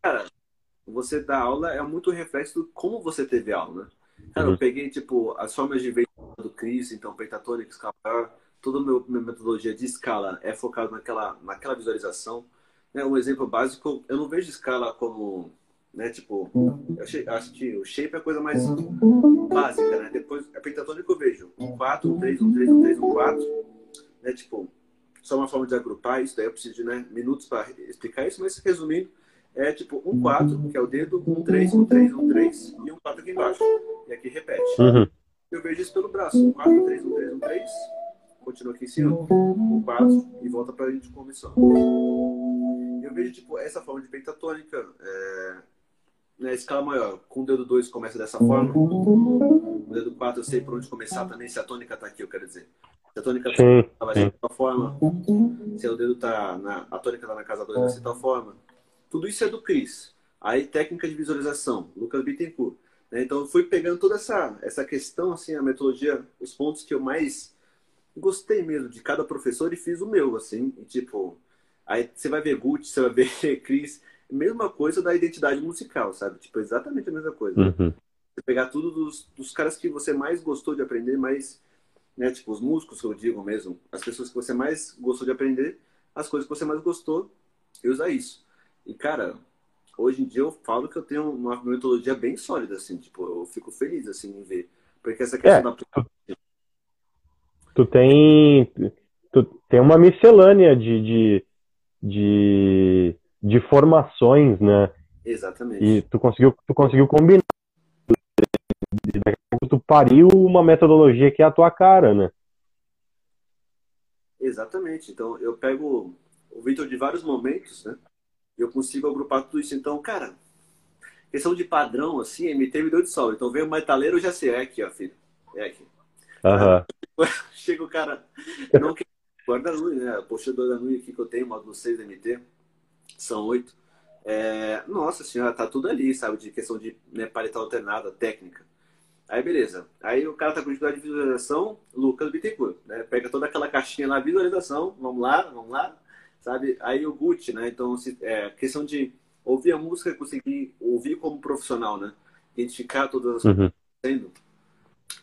Cara, você dar aula é muito reflexo de como você teve aula, né? Cara, uhum. eu peguei, tipo, as formas de ver do Chris, então, pentatônica, escala, toda a minha metodologia de escala é focada naquela, naquela visualização. Né? Um exemplo básico, eu não vejo escala como né? Tipo, eu achei, acho que o shape é a coisa mais básica, né? Depois, a pentatônica eu vejo um 4, um 3, um 3, um 3, um 4, né? Tipo, só uma forma de agrupar isso, daí eu preciso de né, minutos para explicar isso, mas resumindo, é tipo um 4, que é o dedo, um 3, um 3, um 3 e um 4 aqui embaixo. E aqui repete. Uhum. Eu vejo isso pelo braço. Um 4, um 3, um 3, um 3. Continua aqui em cima. Um 4 e volta para a gente conversão. Eu vejo tipo essa forma de pentatônica. É né, escala maior, com o dedo 2 começa dessa forma, o dedo 4 eu sei por onde começar também, se a tônica está aqui, eu quero dizer. Se a tônica tá, vai ser de tal forma, se o dedo tá na, a tônica está na casa 2 vai ser de tal forma. Tudo isso é do Cris. Aí técnica de visualização, Lucas Bittencourt. Né? Então eu fui pegando toda essa, essa questão, assim, a metodologia, os pontos que eu mais gostei mesmo de cada professor e fiz o meu, assim, e, tipo, aí você vai ver Gucci, você vai ver Cris, mesma coisa da identidade musical, sabe? Tipo, exatamente a mesma coisa. Uhum. Você pegar tudo dos, dos caras que você mais gostou de aprender, mais, né? Tipo, os músicos que eu digo mesmo, as pessoas que você mais gostou de aprender, as coisas que você mais gostou, e usar isso. E, cara, hoje em dia eu falo que eu tenho uma metodologia bem sólida, assim, tipo, eu fico feliz, assim, em ver. Porque essa questão é, da... Tu, tu tem... Tu tem uma miscelânea de, de, de de formações, né? Exatamente. E tu conseguiu, tu conseguiu combinar. Tu pariu uma metodologia que é a tua cara, né? Exatamente. Então, eu pego o Victor de vários momentos, né? Eu consigo agrupar tudo isso. Então, cara, questão de padrão, assim, MT me deu de sol. Então, veio o metaleiro, eu já sei. É aqui, ó, filho. É aqui. Uhum. Chega o cara, não quer guarda-nui, né? A da nui aqui que eu tenho, módulo 6 MT são oito. É, nossa senhora, tá tudo ali, sabe? De questão de né, paletal alternada, técnica. Aí beleza. Aí o cara tá com dificuldade de visualização, Lucas Bittencourt, né? Pega toda aquela caixinha lá, visualização, vamos lá, vamos lá, sabe? Aí o Gucci, né? Então, se, é, questão de ouvir a música, conseguir ouvir como profissional, né? Identificar todas as coisas acontecendo.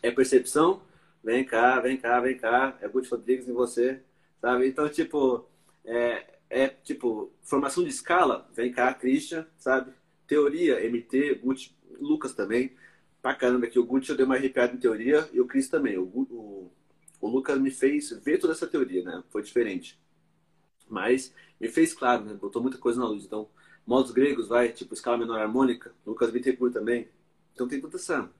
É percepção, vem cá, vem cá, vem cá, é Gucci Rodrigues em você, sabe? Então, tipo, é, é tipo, formação de escala, vem cá, Christian, sabe? Teoria, MT, Gucci, Lucas também. Pra caramba que o Gucci eu dei uma arrepiada em teoria e o Chris também. O, o, o Lucas me fez ver toda essa teoria, né? Foi diferente. Mas me fez claro, né? Botou muita coisa na luz. Então, modos gregos, vai, tipo, escala menor harmônica, Lucas Bittencourt também. Então tem toda essa.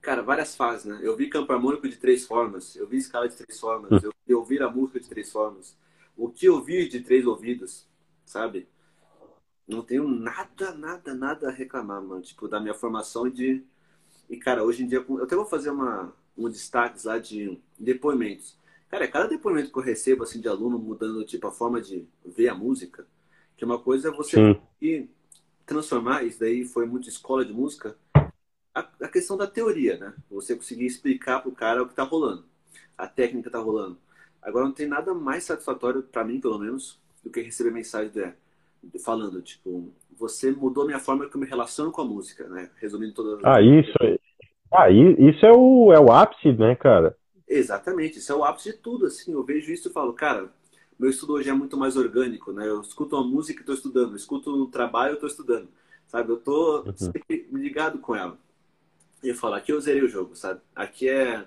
Cara, várias fases, né? Eu vi campo harmônico de três formas, eu vi escala de três formas, eu vi ouvir a música de três formas o que ouvir de três ouvidos, sabe? Não tenho nada, nada, nada a reclamar, mano. Tipo, da minha formação de. E, cara, hoje em dia, eu até vou fazer uma, um destaque lá de depoimentos. Cara, cada depoimento que eu recebo, assim, de aluno mudando, tipo, a forma de ver a música, que uma coisa é você ir transformar, isso daí foi muito escola de música, a, a questão da teoria, né? Você conseguir explicar pro cara o que tá rolando. A técnica tá rolando. Agora não tem nada mais satisfatório para mim, pelo menos, do que receber mensagem de, de, falando, tipo, você mudou a minha forma que eu me relaciono com a música, né? Resumindo todas Ah, isso aí. Ah, isso é o, é o ápice, né, cara? Exatamente, isso é o ápice de tudo, assim. Eu vejo isso e falo, cara, meu estudo hoje é muito mais orgânico, né? Eu escuto uma música e estou estudando, eu escuto um trabalho e estou estudando, sabe? Eu tô uhum. sempre ligado com ela. E eu falo, aqui eu zerei o jogo, sabe? Aqui é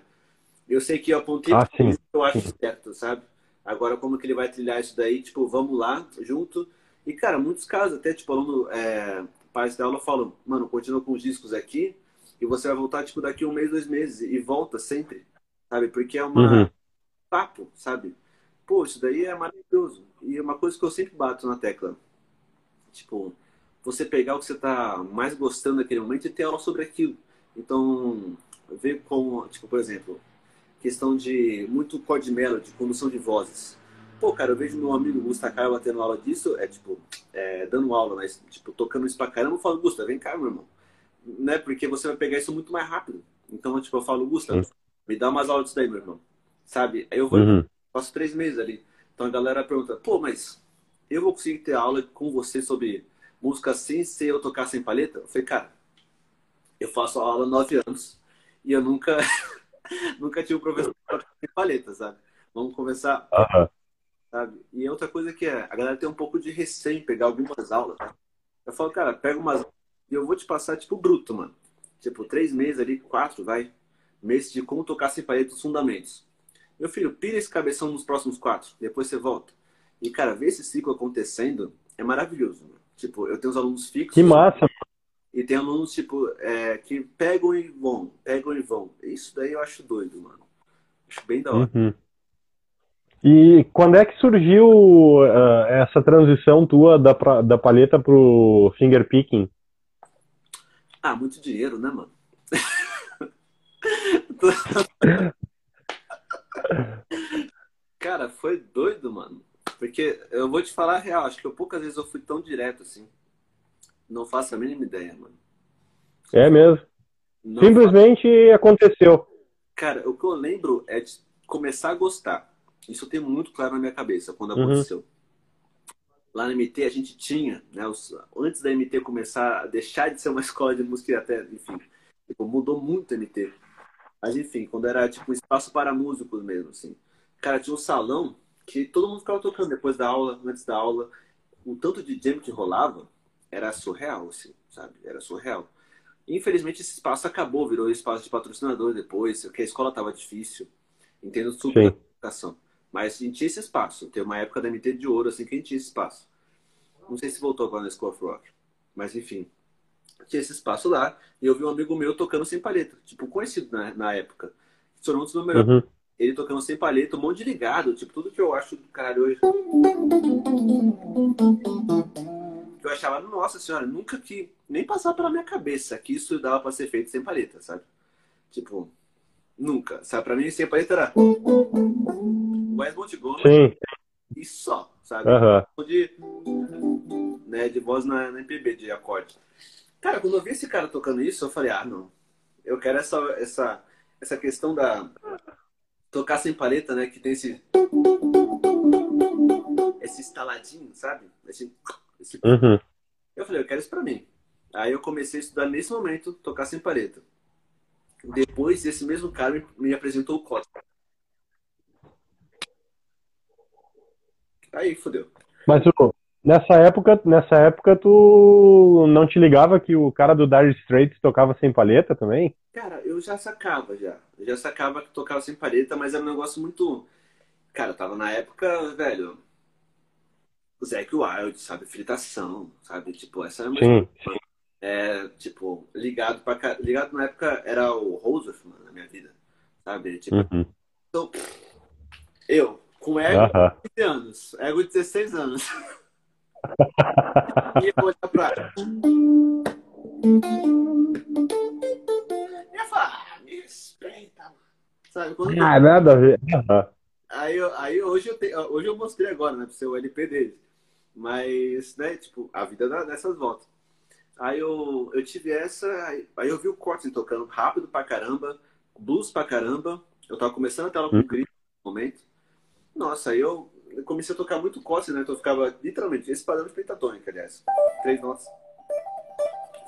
eu sei que eu apontei ah, sim. eu acho certo, sabe? Agora, como que ele vai trilhar isso daí? Tipo, vamos lá, junto. E, cara, muitos casos, até, tipo, aluno, é, pais da aula falam, mano, continua com os discos aqui e você vai voltar, tipo, daqui um mês, dois meses. E volta sempre, sabe? Porque é uma... Uhum. Papo, sabe? pô, isso daí é maravilhoso. E uma coisa que eu sempre bato na tecla, tipo, você pegar o que você tá mais gostando naquele momento e ter aula sobre aquilo. Então, ver como, tipo, por exemplo, questão de muito core melody, condução de vozes. Pô, cara, eu vejo meu amigo Gustavo Caio tendo aula disso, é tipo, é, dando aula, mas, tipo, tocando isso pra caramba, eu falo, Gustavo, vem cá, meu irmão. Né? Porque você vai pegar isso muito mais rápido. Então, tipo, eu falo, Gustavo, me dá umas aulas disso daí, meu irmão. Sabe? Aí eu vou, uhum. passo três meses ali. Então a galera pergunta, pô, mas eu vou conseguir ter aula com você sobre música sem ser eu tocar sem paleta? Eu falei, cara, eu faço aula há nove anos e eu nunca, nunca tive um professor sem paleta, sabe? Vamos conversar. Uhum. Sabe? E outra coisa que é, a galera tem um pouco de receio em pegar algumas aulas. Eu falo, cara, pega umas e eu vou te passar, tipo, bruto, mano. Tipo, três meses ali, quatro, vai. Meses de como tocar sem paleta os fundamentos. Meu filho, pira esse cabeção nos próximos quatro, depois você volta. E, cara, ver esse ciclo acontecendo é maravilhoso. Tipo, eu tenho os alunos fixos. Que massa! E tem alunos, tipo, é, que pegam e vão, pegam e vão. Isso daí eu acho doido, mano. Acho bem da hora. Uhum. E quando é que surgiu uh, essa transição tua da, da paleta pro finger picking? Ah, muito dinheiro, né, mano? Cara, foi doido, mano. Porque eu vou te falar a real, acho que eu poucas vezes eu fui tão direto assim. Não faço a mínima ideia, mano. É mesmo. Não Simplesmente faço... aconteceu. Cara, o que eu lembro é de começar a gostar. Isso eu tenho muito claro na minha cabeça quando uhum. aconteceu. Lá na MT a gente tinha, né, os, antes da MT começar a deixar de ser uma escola de música e até, enfim, tipo, mudou muito a MT. Mas enfim, quando era tipo espaço para músicos mesmo, assim. Cara, tinha um salão que todo mundo ficava tocando depois da aula, antes da aula. O tanto de jam que rolava era surreal, assim, sabe? Era surreal. Infelizmente esse espaço acabou, virou espaço de patrocinador depois, porque a escola tava difícil. Entendo super a educação. Mas a gente tinha esse espaço. Tem uma época da MT de ouro, assim, que a gente tinha esse espaço. Não sei se voltou agora na School of Rock. Mas enfim tinha esse espaço lá, e eu vi um amigo meu tocando sem palheta, tipo, conhecido na, na época. Se um dos números. Uhum. Ele tocando sem palheta, um monte de ligado, tipo, tudo que eu acho do caralho hoje. Que eu achava, nossa senhora, nunca que. Nem passava pela minha cabeça que isso dava pra ser feito sem palheta, sabe? Tipo, nunca. Sabe, pra mim, sem palheta era. Wes Montgomery. E só, sabe? Uhum. De, né, de voz na, na MPB, de acorde. Cara, quando eu vi esse cara tocando isso, eu falei, ah, não. Eu quero essa, essa, essa questão da. Tocar sem paleta, né? Que tem esse. Esse instaladinho, sabe? Esse. esse... Uhum. Eu falei, eu quero isso pra mim. Aí eu comecei a estudar nesse momento, tocar sem paleta. Depois, esse mesmo cara me apresentou o código. Aí, fodeu. Mas o, Nessa época, nessa época, tu não te ligava que o cara do Dire Straits tocava sem palheta também? Cara, eu já sacava já. Eu já sacava que tocava sem palheta, mas era um negócio muito. Cara, tava na época, velho. O Zac Wild, sabe? Fritação, sabe? Tipo, essa era uma. Sim, sim. É, tipo, ligado pra. Ligado na época era o Roosevelt, mano, na minha vida. Sabe? Tipo. Uhum. Então, eu, com ego de uh 15 anos, ego de 16 anos. e eu olhar pra. Eu falar, ah, me respeita, Sabe? Quando ah, eu... nada a ver. Aí, aí hoje, eu te... hoje eu mostrei agora, né, pro seu LP dele. Mas, né, tipo, a vida dessas voltas. Aí eu, eu tive essa, aí eu vi o Corten tocando rápido pra caramba, blues pra caramba. Eu tava começando a tela com hum. no momento. Nossa, aí eu eu comecei a tocar muito cosse, né? Então eu ficava literalmente esse padrão de pentatônica, aliás. Três notas.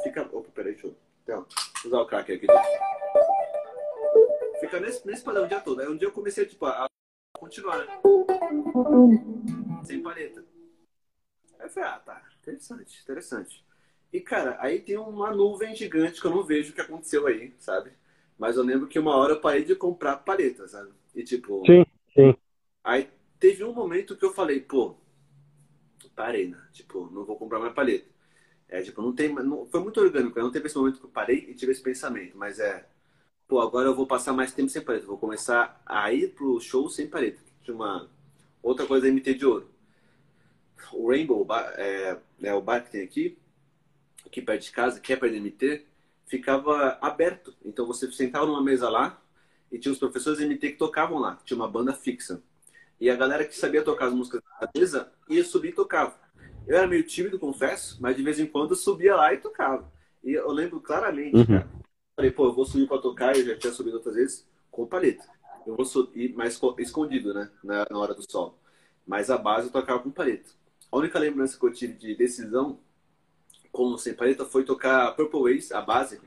Fica. Opa, peraí, deixa eu. Então, usar o crack aqui. Fica nesse, nesse padrão o dia todo. Aí um dia eu comecei tipo, a continuar, né? Sem paleta. Aí eu falei, ah, tá. Interessante, interessante. E, cara, aí tem uma nuvem gigante que eu não vejo o que aconteceu aí, sabe? Mas eu lembro que uma hora eu parei de comprar paleta, sabe? E tipo. Sim, sim. Aí teve um momento que eu falei, pô, parei, né? Tipo, não vou comprar mais paleta. É, tipo, não tem, não, foi muito orgânico, não teve esse momento que eu parei e tive esse pensamento, mas é, pô, agora eu vou passar mais tempo sem paleta, vou começar a ir pro show sem paleta. Tinha uma, Outra coisa é MT de ouro. O Rainbow, é, é, o bar que tem aqui, aqui perto de casa, que é perto do MT, ficava aberto. Então você sentava numa mesa lá e tinha os professores MT que tocavam lá. Tinha uma banda fixa. E a galera que sabia tocar as músicas da mesa ia subir e tocava. Eu era meio tímido, confesso, mas de vez em quando eu subia lá e tocava. E eu lembro claramente, uhum. cara. Falei, pô, eu vou subir para tocar, eu já tinha subido outras vezes, com paleta. Eu vou subir, mais escondido, né? Na, na hora do sol. Mas a base eu tocava com paleta. A única lembrança que eu tive de decisão com sem paleta foi tocar Purple Haze, a base.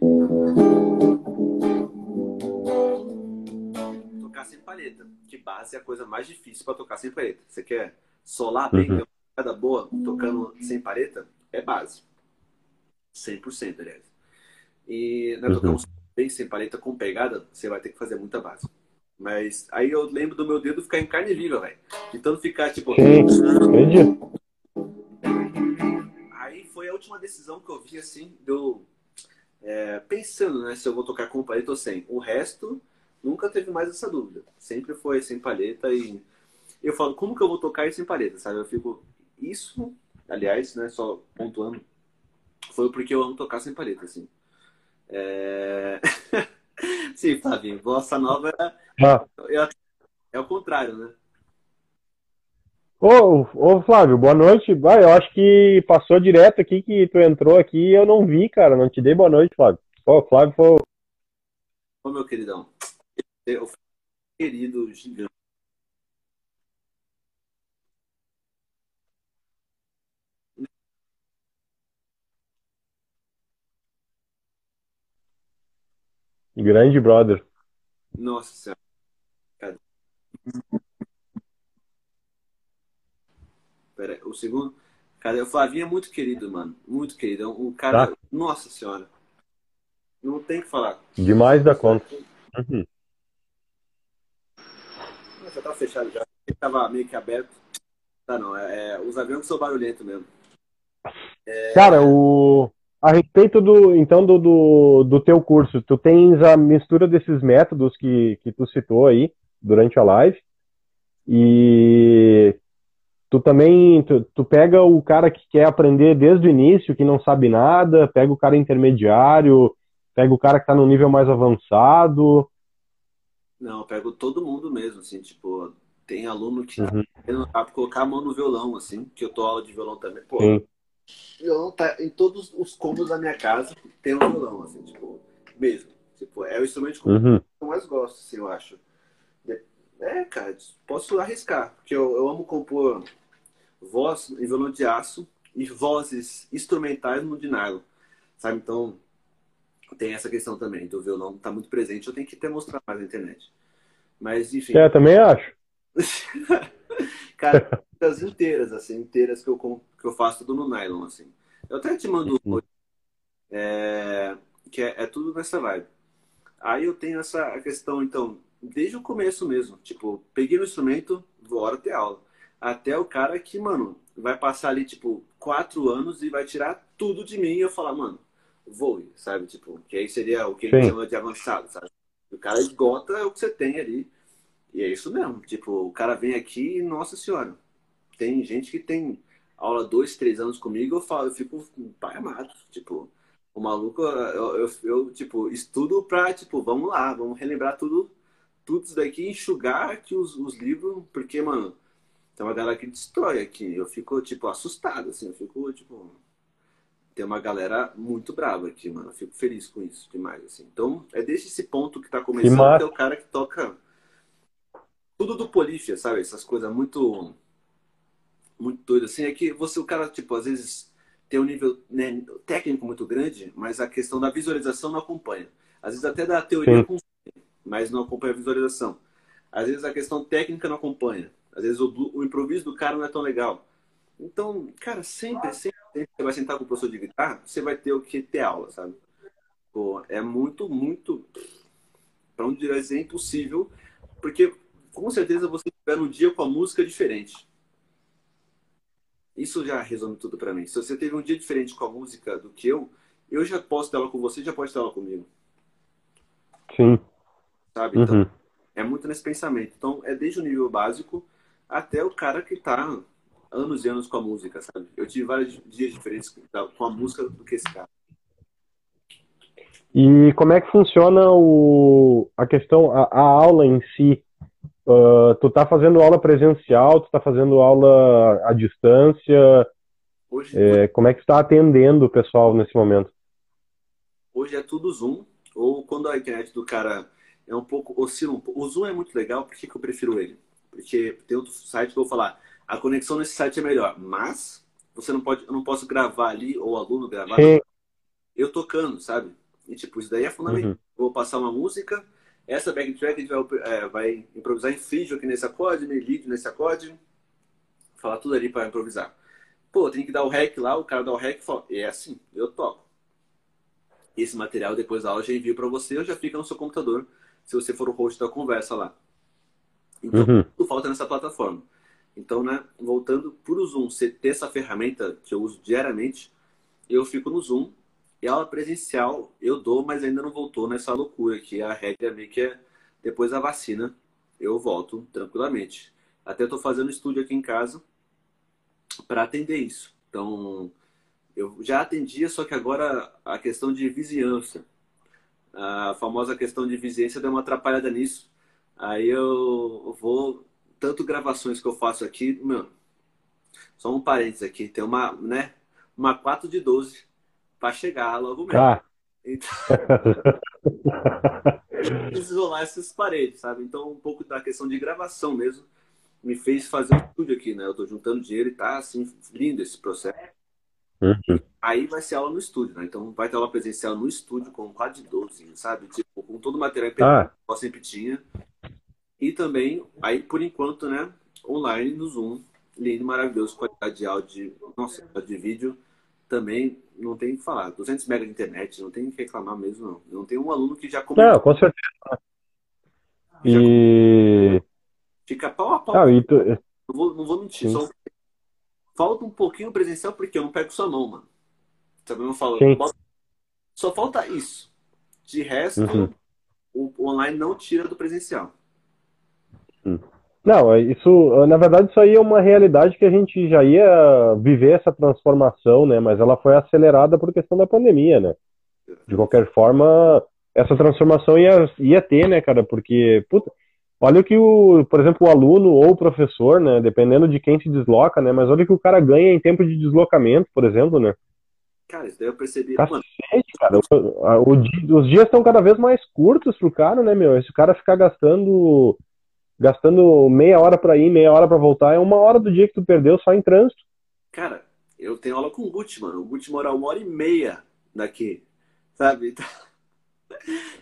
Sem paleta. Que base é a coisa mais difícil para tocar sem paleta. Você quer solar bem, uhum. uma boa, tocando sem paleta? É base. 100%, aliás. E né, tocar um bem sem paleta com pegada, você vai ter que fazer muita base. Mas aí eu lembro do meu dedo ficar em carne viva, velho. De tanto ficar, tipo. Entendi foi a última decisão que eu vi, assim, deu é, pensando, né, se eu vou tocar com paleta ou sem. O resto, nunca teve mais essa dúvida. Sempre foi sem paleta e eu falo, como que eu vou tocar sem paleta, sabe? Eu fico, isso, aliás, né, só pontuando, foi porque eu amo tocar sem paleta, assim. É... Sim, Flavinho, bossa nova é... Ah. é, é o contrário, né? Ô, ô Flávio, boa noite. Vai, eu acho que passou direto aqui que tu entrou aqui e eu não vi, cara. Não te dei boa noite, Flávio. Ô, Flávio foi. Ô, meu queridão. Eu, querido gigante. Grande brother. Nossa Senhora. Pera, o segundo. Cara, o Flavinho é muito querido, mano. Muito querido. Um é cara. Tá. Nossa senhora. Não tem que falar. Demais da conta. Uhum. Já tá fechado já. Ele tava meio que aberto. Tá, não. É, é os aviões são barulhentos mesmo. É... Cara, o. A respeito do, então, do, do, do, teu curso, tu tens a mistura desses métodos que, que tu citou aí durante a live e tu também tu, tu, pega o cara que quer aprender desde o início, que não sabe nada, pega o cara intermediário, pega o cara que está no nível mais avançado. Não, eu pego todo mundo mesmo, assim, tipo, tem aluno que uhum. tá colocar a mão no violão, assim, que eu tô aula de violão também. Pô, Sim. violão tá em todos os cômodos da minha casa, tem um violão, assim, tipo, mesmo. Tipo, é o instrumento que uhum. eu mais gosto, assim, eu acho. É, cara, posso arriscar, porque eu, eu amo compor voz em violão de aço e vozes instrumentais no de nylon, sabe? Então, tem essa questão também do violão tá muito presente, eu tenho que até mostrar mais na internet. Mas, enfim. É, também acho. cara, as inteiras, assim, inteiras que eu, que eu faço tudo no nylon, assim. Eu até te mando uhum. é, que é, é tudo nessa vibe. Aí eu tenho essa questão, então, desde o começo mesmo. Tipo, peguei o instrumento, bora ter aula. Até o cara que, mano, vai passar ali, tipo, quatro anos e vai tirar tudo de mim e eu falar, mano, voe, sabe? Tipo, que aí seria o que gente chama de avançado, sabe? O cara esgota o que você tem ali. E é isso mesmo. Tipo, o cara vem aqui e, nossa senhora, tem gente que tem aula dois, três anos comigo, eu falo, eu fico pai amado. Tipo, o maluco, eu, eu, eu, tipo, estudo pra, tipo, vamos lá, vamos relembrar tudo tudo isso daqui, enxugar aqui os, os livros, porque, mano, tem uma galera que destrói aqui. Eu fico, tipo, assustado, assim, eu fico, tipo. Tem uma galera muito brava aqui, mano. Eu fico feliz com isso demais, assim. Então, é desde esse ponto que tá começando até o cara que toca tudo do polícia, sabe? Essas coisas muito. Muito doidas, assim. É que você, o cara, tipo, às vezes tem um nível né, técnico muito grande, mas a questão da visualização não acompanha. Às vezes até da teoria com mas não acompanha a visualização. Às vezes a questão técnica não acompanha. Às vezes o, o improviso do cara não é tão legal. Então, cara, sempre, sempre, você vai sentar com o professor de guitarra, você vai ter o que ter aula, sabe? Pô, é muito, muito. Para onde dizer, é impossível, porque com certeza você tiver um dia com a música diferente. Isso já resume tudo para mim. Se você teve um dia diferente com a música do que eu, eu já posso ter ela com você, já pode ter ela comigo. Sim sabe? Então, uhum. é muito nesse pensamento. Então, é desde o nível básico até o cara que tá anos e anos com a música, sabe? Eu tive vários dias diferentes com a música do que esse cara. E como é que funciona o, a questão, a, a aula em si? Uh, tu tá fazendo aula presencial, tu tá fazendo aula à distância? Hoje, é, como é que tu tá atendendo o pessoal nesse momento? Hoje é tudo Zoom, ou quando a internet do cara é um pouco oscila um pouco. O Zoom é muito legal, por que, que eu prefiro ele? Porque tem outro site que eu vou falar, a conexão nesse site é melhor, mas você não pode, eu não posso gravar ali, ou o aluno gravar, eu tocando, sabe? E tipo, isso daí é fundamental. Uhum. vou passar uma música, essa backtrack a gente vai, é, vai improvisar em frígio aqui nesse acorde, meio lead nesse acorde, falar tudo ali para improvisar. Pô, tem que dar o rec lá, o cara dá o rec e fala, é assim, eu toco. Esse material depois da aula já envio para você, ou já fica no seu computador, se você for o host da conversa lá. Então, uhum. tudo falta nessa plataforma. Então, né, voltando para o Zoom, você ter essa ferramenta que eu uso diariamente, eu fico no Zoom e aula presencial eu dou, mas ainda não voltou nessa loucura que a regra meio que é depois da vacina eu volto tranquilamente. Até estou fazendo estúdio aqui em casa para atender isso. Então, eu já atendia, só que agora a questão de vizinhança, a famosa questão de vizinhança deu uma atrapalhada nisso. Aí eu vou, tanto gravações que eu faço aqui, meu, só um parênteses aqui, tem uma, né, uma 4 de 12 para chegar logo mesmo. Ah. Então, isolar essas paredes, sabe? Então, um pouco da questão de gravação mesmo me fez fazer um estúdio aqui, né? Eu tô juntando dinheiro e tá, assim, lindo esse processo. Uhum. Aí vai ser aula no estúdio, né? Então vai ter aula presencial no estúdio com quadro de 12, sabe? Tipo, com todo o material ah. que eu sempre tinha. E também, aí por enquanto, né? Online no Zoom. Lindo, maravilhoso, qualidade de áudio, nossa, de vídeo também não tem que falar. 200 MB de internet, não tem que reclamar mesmo, não. Não tem um aluno que já comentou. Não, com certeza. E. Fica pau a pau. e tu... não, vou, não vou mentir. Só... Falta um pouquinho presencial porque eu não pego sua mão, mano. Também não falo. Só falta isso. De resto, uhum. o online não tira do presencial. Não, isso, na verdade, isso aí é uma realidade que a gente já ia viver essa transformação, né? Mas ela foi acelerada por questão da pandemia, né? De qualquer forma, essa transformação ia, ia ter, né, cara? Porque, puta, olha o que o, por exemplo, o aluno ou o professor, né? Dependendo de quem se desloca, né? Mas olha o que o cara ganha em tempo de deslocamento, por exemplo, né? Cara, isso daí eu percebi. Cacete, cara. O, o, os dias estão cada vez mais curtos pro cara, né, meu? Esse cara ficar gastando gastando meia hora para ir, meia hora para voltar, é uma hora do dia que tu perdeu só em trânsito. Cara, eu tenho aula com o Guti, mano. O Guti mora uma hora e meia daqui, sabe?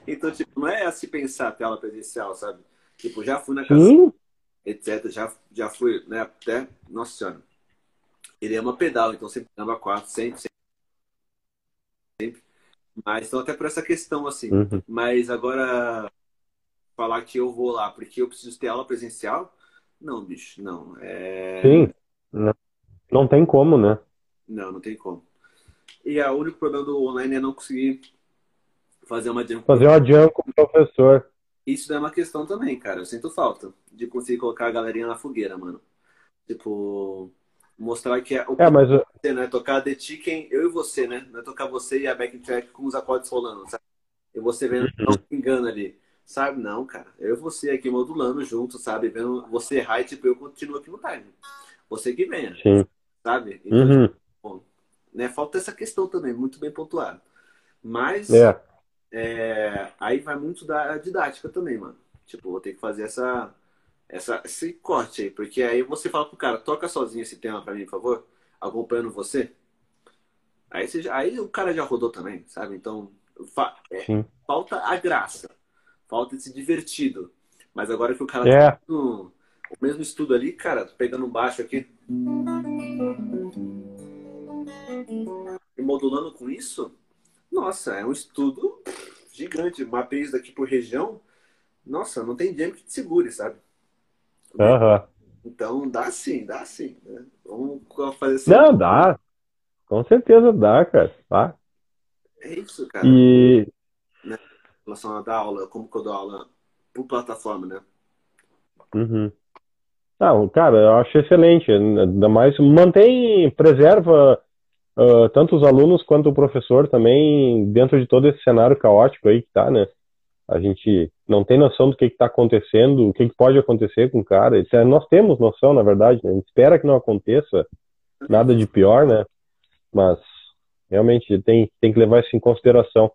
Então, tipo, não é assim pensar ter aula presencial, sabe? Tipo, já fui na casa, Sim. etc. Já, já fui, né? Até, nossa senhora. Ele ama pedal, então sempre ama quatro, sempre, sempre. sempre. Mas, então, até por essa questão, assim. Uhum. Mas agora, falar que eu vou lá porque eu preciso ter aula presencial. Não, bicho, não. É... Sim, não, não tem como, né? Não, não tem como. E o único problema do online é não conseguir fazer uma jam. Fazer uma jam com o professor. Isso é uma questão também, cara. Eu sinto falta de conseguir colocar a galerinha na fogueira, mano. Tipo, mostrar que é o é, mas... você, né? Tocar The Chicken, eu e você, né? Não é tocar você e a backtrack com os acordes rolando, sabe? E você vendo, não uhum. engana ali. Sabe, não, cara. Eu e você aqui modulando junto, sabe? Vendo você errar e tipo, eu continuo aqui no time. Você que venha. Sim. Sabe? Então, uhum. tipo, né, falta essa questão também, muito bem pontuado. Mas é. É, aí vai muito da didática também, mano. Tipo, vou ter que fazer essa, essa, esse corte aí, porque aí você fala pro cara, toca sozinho esse tema pra mim, por favor, acompanhando você. Aí, você já, aí o cara já rodou também, sabe? Então, fa, é, falta a graça falta de se divertido. Mas agora que o cara é. tá no, o mesmo estudo ali, cara, pegando um baixo aqui. E modulando com isso, nossa, é um estudo gigante. Mapei isso daqui por região. Nossa, não tem jam que te segure, sabe? Uhum. Então dá sim, dá sim. Né? Vamos fazer assim. Não, dá. Com certeza dá, cara. Tá. É isso, cara. E, relação a dar aula, como que eu dou aula por plataforma, né? Uhum. Ah, cara, eu acho excelente. Ainda mais mantém, preserva uh, tanto os alunos quanto o professor também dentro de todo esse cenário caótico aí que tá, né? A gente não tem noção do que está acontecendo, o que, que, pode acontecer com o cara. É, nós temos noção, na verdade, né? A gente espera que não aconteça nada de pior, né? Mas realmente tem, tem que levar isso em consideração.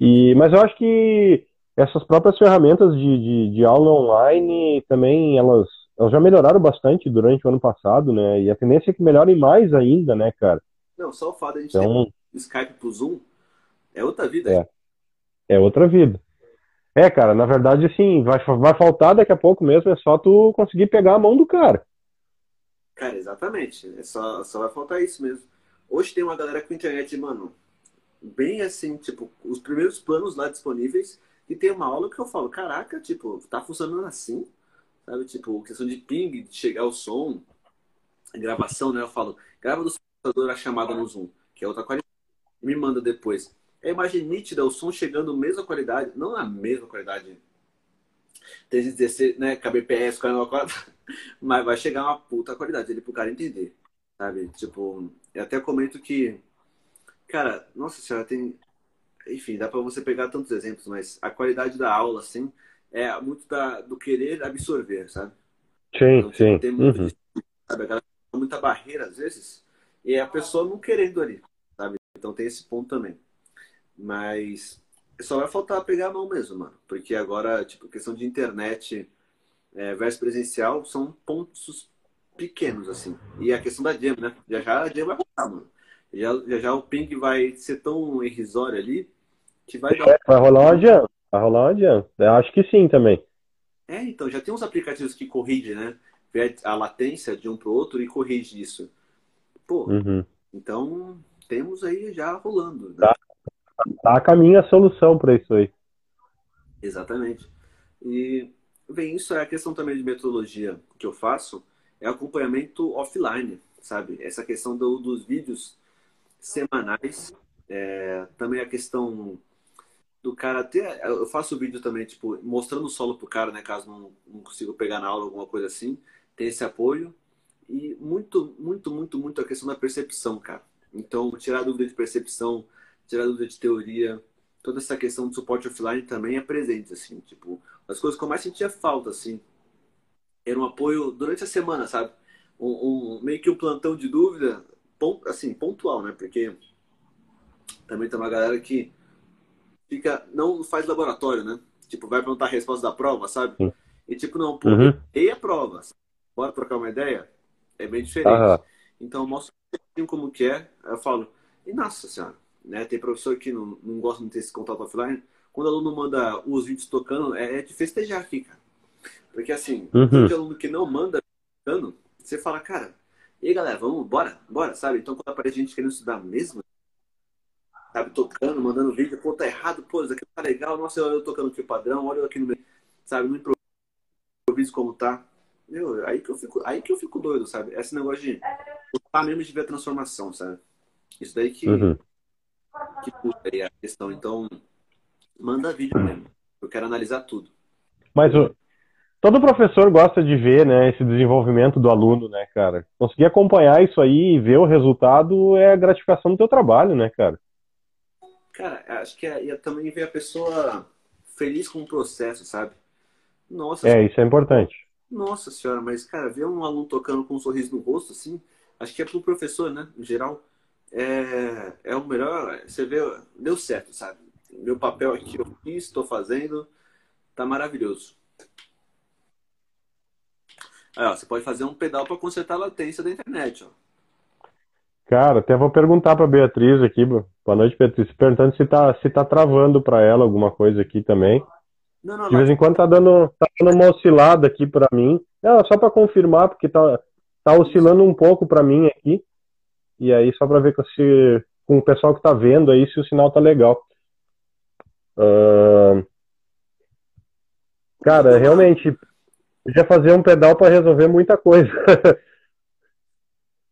E, mas eu acho que essas próprias ferramentas de, de, de aula online também, elas, elas já melhoraram bastante durante o ano passado, né? E a tendência é que melhorem mais ainda, né, cara? Não, só o fato de a gente então, ter Skype pro Zoom é outra vida. É, é outra vida. É, cara, na verdade, sim, vai, vai faltar daqui a pouco mesmo, é só tu conseguir pegar a mão do cara. Cara, exatamente. É só, só vai faltar isso mesmo. Hoje tem uma galera com internet, mano, bem assim, tipo, os primeiros planos lá disponíveis, e tem uma aula que eu falo, caraca, tipo, tá funcionando assim, sabe? Tipo, questão de ping, de chegar o som, gravação, né? Eu falo, grava do computador a chamada no Zoom, que é outra qualidade, me manda depois. É a imagem nítida, o som chegando mesma qualidade, não a mesma qualidade 316, né, kbps, 44, mas vai chegar uma puta qualidade ali pro cara entender, sabe? Tipo, eu até comento que, cara, nossa senhora, tem, enfim, dá para você pegar tantos exemplos, mas a qualidade da aula, assim, é muito da, do querer absorver, sabe? Sim, então, tipo, sim. Tem muito, uhum. sabe? Muita barreira, às vezes, e é a pessoa não querendo ali, sabe? Então tem esse ponto também. Mas só vai faltar pegar a mão mesmo, mano. Porque agora, tipo, questão de internet é, versus presencial são pontos pequenos, assim. E a questão da jam, né? Já já a jam vai voltar, mano. Já, já, já o ping vai ser tão irrisório ali que vai dar... É, vai rolar uma jam. Vai rolar uma jam. Eu acho que sim também. É, então, já tem uns aplicativos que corrigem, né? A latência de um pro outro e corrige isso. Pô, uhum. então temos aí já rolando. Né? Tá tá a caminho a solução para isso aí. Exatamente. E, bem, isso é a questão também de metodologia que eu faço, é acompanhamento offline, sabe? Essa questão do, dos vídeos semanais, é, também a questão do cara ter. Eu faço vídeo também, tipo, mostrando o solo pro cara, né? Caso não, não consiga pegar na aula, alguma coisa assim. Tem esse apoio. E muito, muito, muito, muito a questão da percepção, cara. Então, tirar dúvida de percepção, tirar dúvida de teoria, toda essa questão de suporte offline também é presente, assim, tipo, as coisas que eu mais sentia falta, assim, era um apoio durante a semana, sabe? Um, um meio que um plantão de dúvida, assim, pontual, né? Porque também tem uma galera que fica, não faz laboratório, né? Tipo, vai perguntar a resposta da prova, sabe? E tipo, não, pô, uhum. e a prova? Bora trocar uma ideia? É bem diferente. Uhum. Então, eu mostro como que é, eu falo, e nossa senhora, né? Tem professor que não, não gosta de ter esse contato offline. Quando o aluno manda os vídeos tocando, é, é de festejar aqui, cara. Porque assim, uhum. tem aluno que não manda tocando, você fala, cara, e aí galera, vamos, bora, bora, sabe? Então quando aparece gente querendo estudar mesmo, sabe, tocando, mandando vídeo, pô, tá errado, pô, isso aqui tá legal, nossa, eu, eu tocando aqui o padrão, olha eu aqui no meio, sabe, no improviso como tá. Meu, aí que eu fico, aí que eu fico doido, sabe? Esse negócio de tá mesmo de ver a transformação, sabe? Isso daí que, uhum que puxa aí a questão. Então, manda vídeo mesmo. Eu quero analisar tudo. Mas o, todo professor gosta de ver, né, esse desenvolvimento do aluno, né, cara? Conseguir acompanhar isso aí e ver o resultado é a gratificação do teu trabalho, né, cara? Cara, acho que é, é também ver a pessoa feliz com o processo, sabe? Nossa. É, isso é importante. Nossa senhora, mas, cara, ver um aluno tocando com um sorriso no rosto, assim, acho que é pro professor, né, em geral, é, é o melhor. Você vê, deu certo, sabe? Meu papel aqui eu fiz, estou fazendo, tá maravilhoso. Aí, ó, você pode fazer um pedal para consertar a latência da internet, ó. Cara, até vou perguntar para Beatriz aqui, boa noite, Beatriz, perguntando se tá, se tá travando para ela alguma coisa aqui também. Não, não, De vez em quando tá dando, tá dando uma oscilada aqui para mim. Não, só para confirmar, porque tá, tá oscilando um pouco para mim aqui. E aí, só para ver se, com o pessoal que está vendo aí se o sinal tá legal. Uh... Cara, realmente, já fazer um pedal para resolver muita coisa.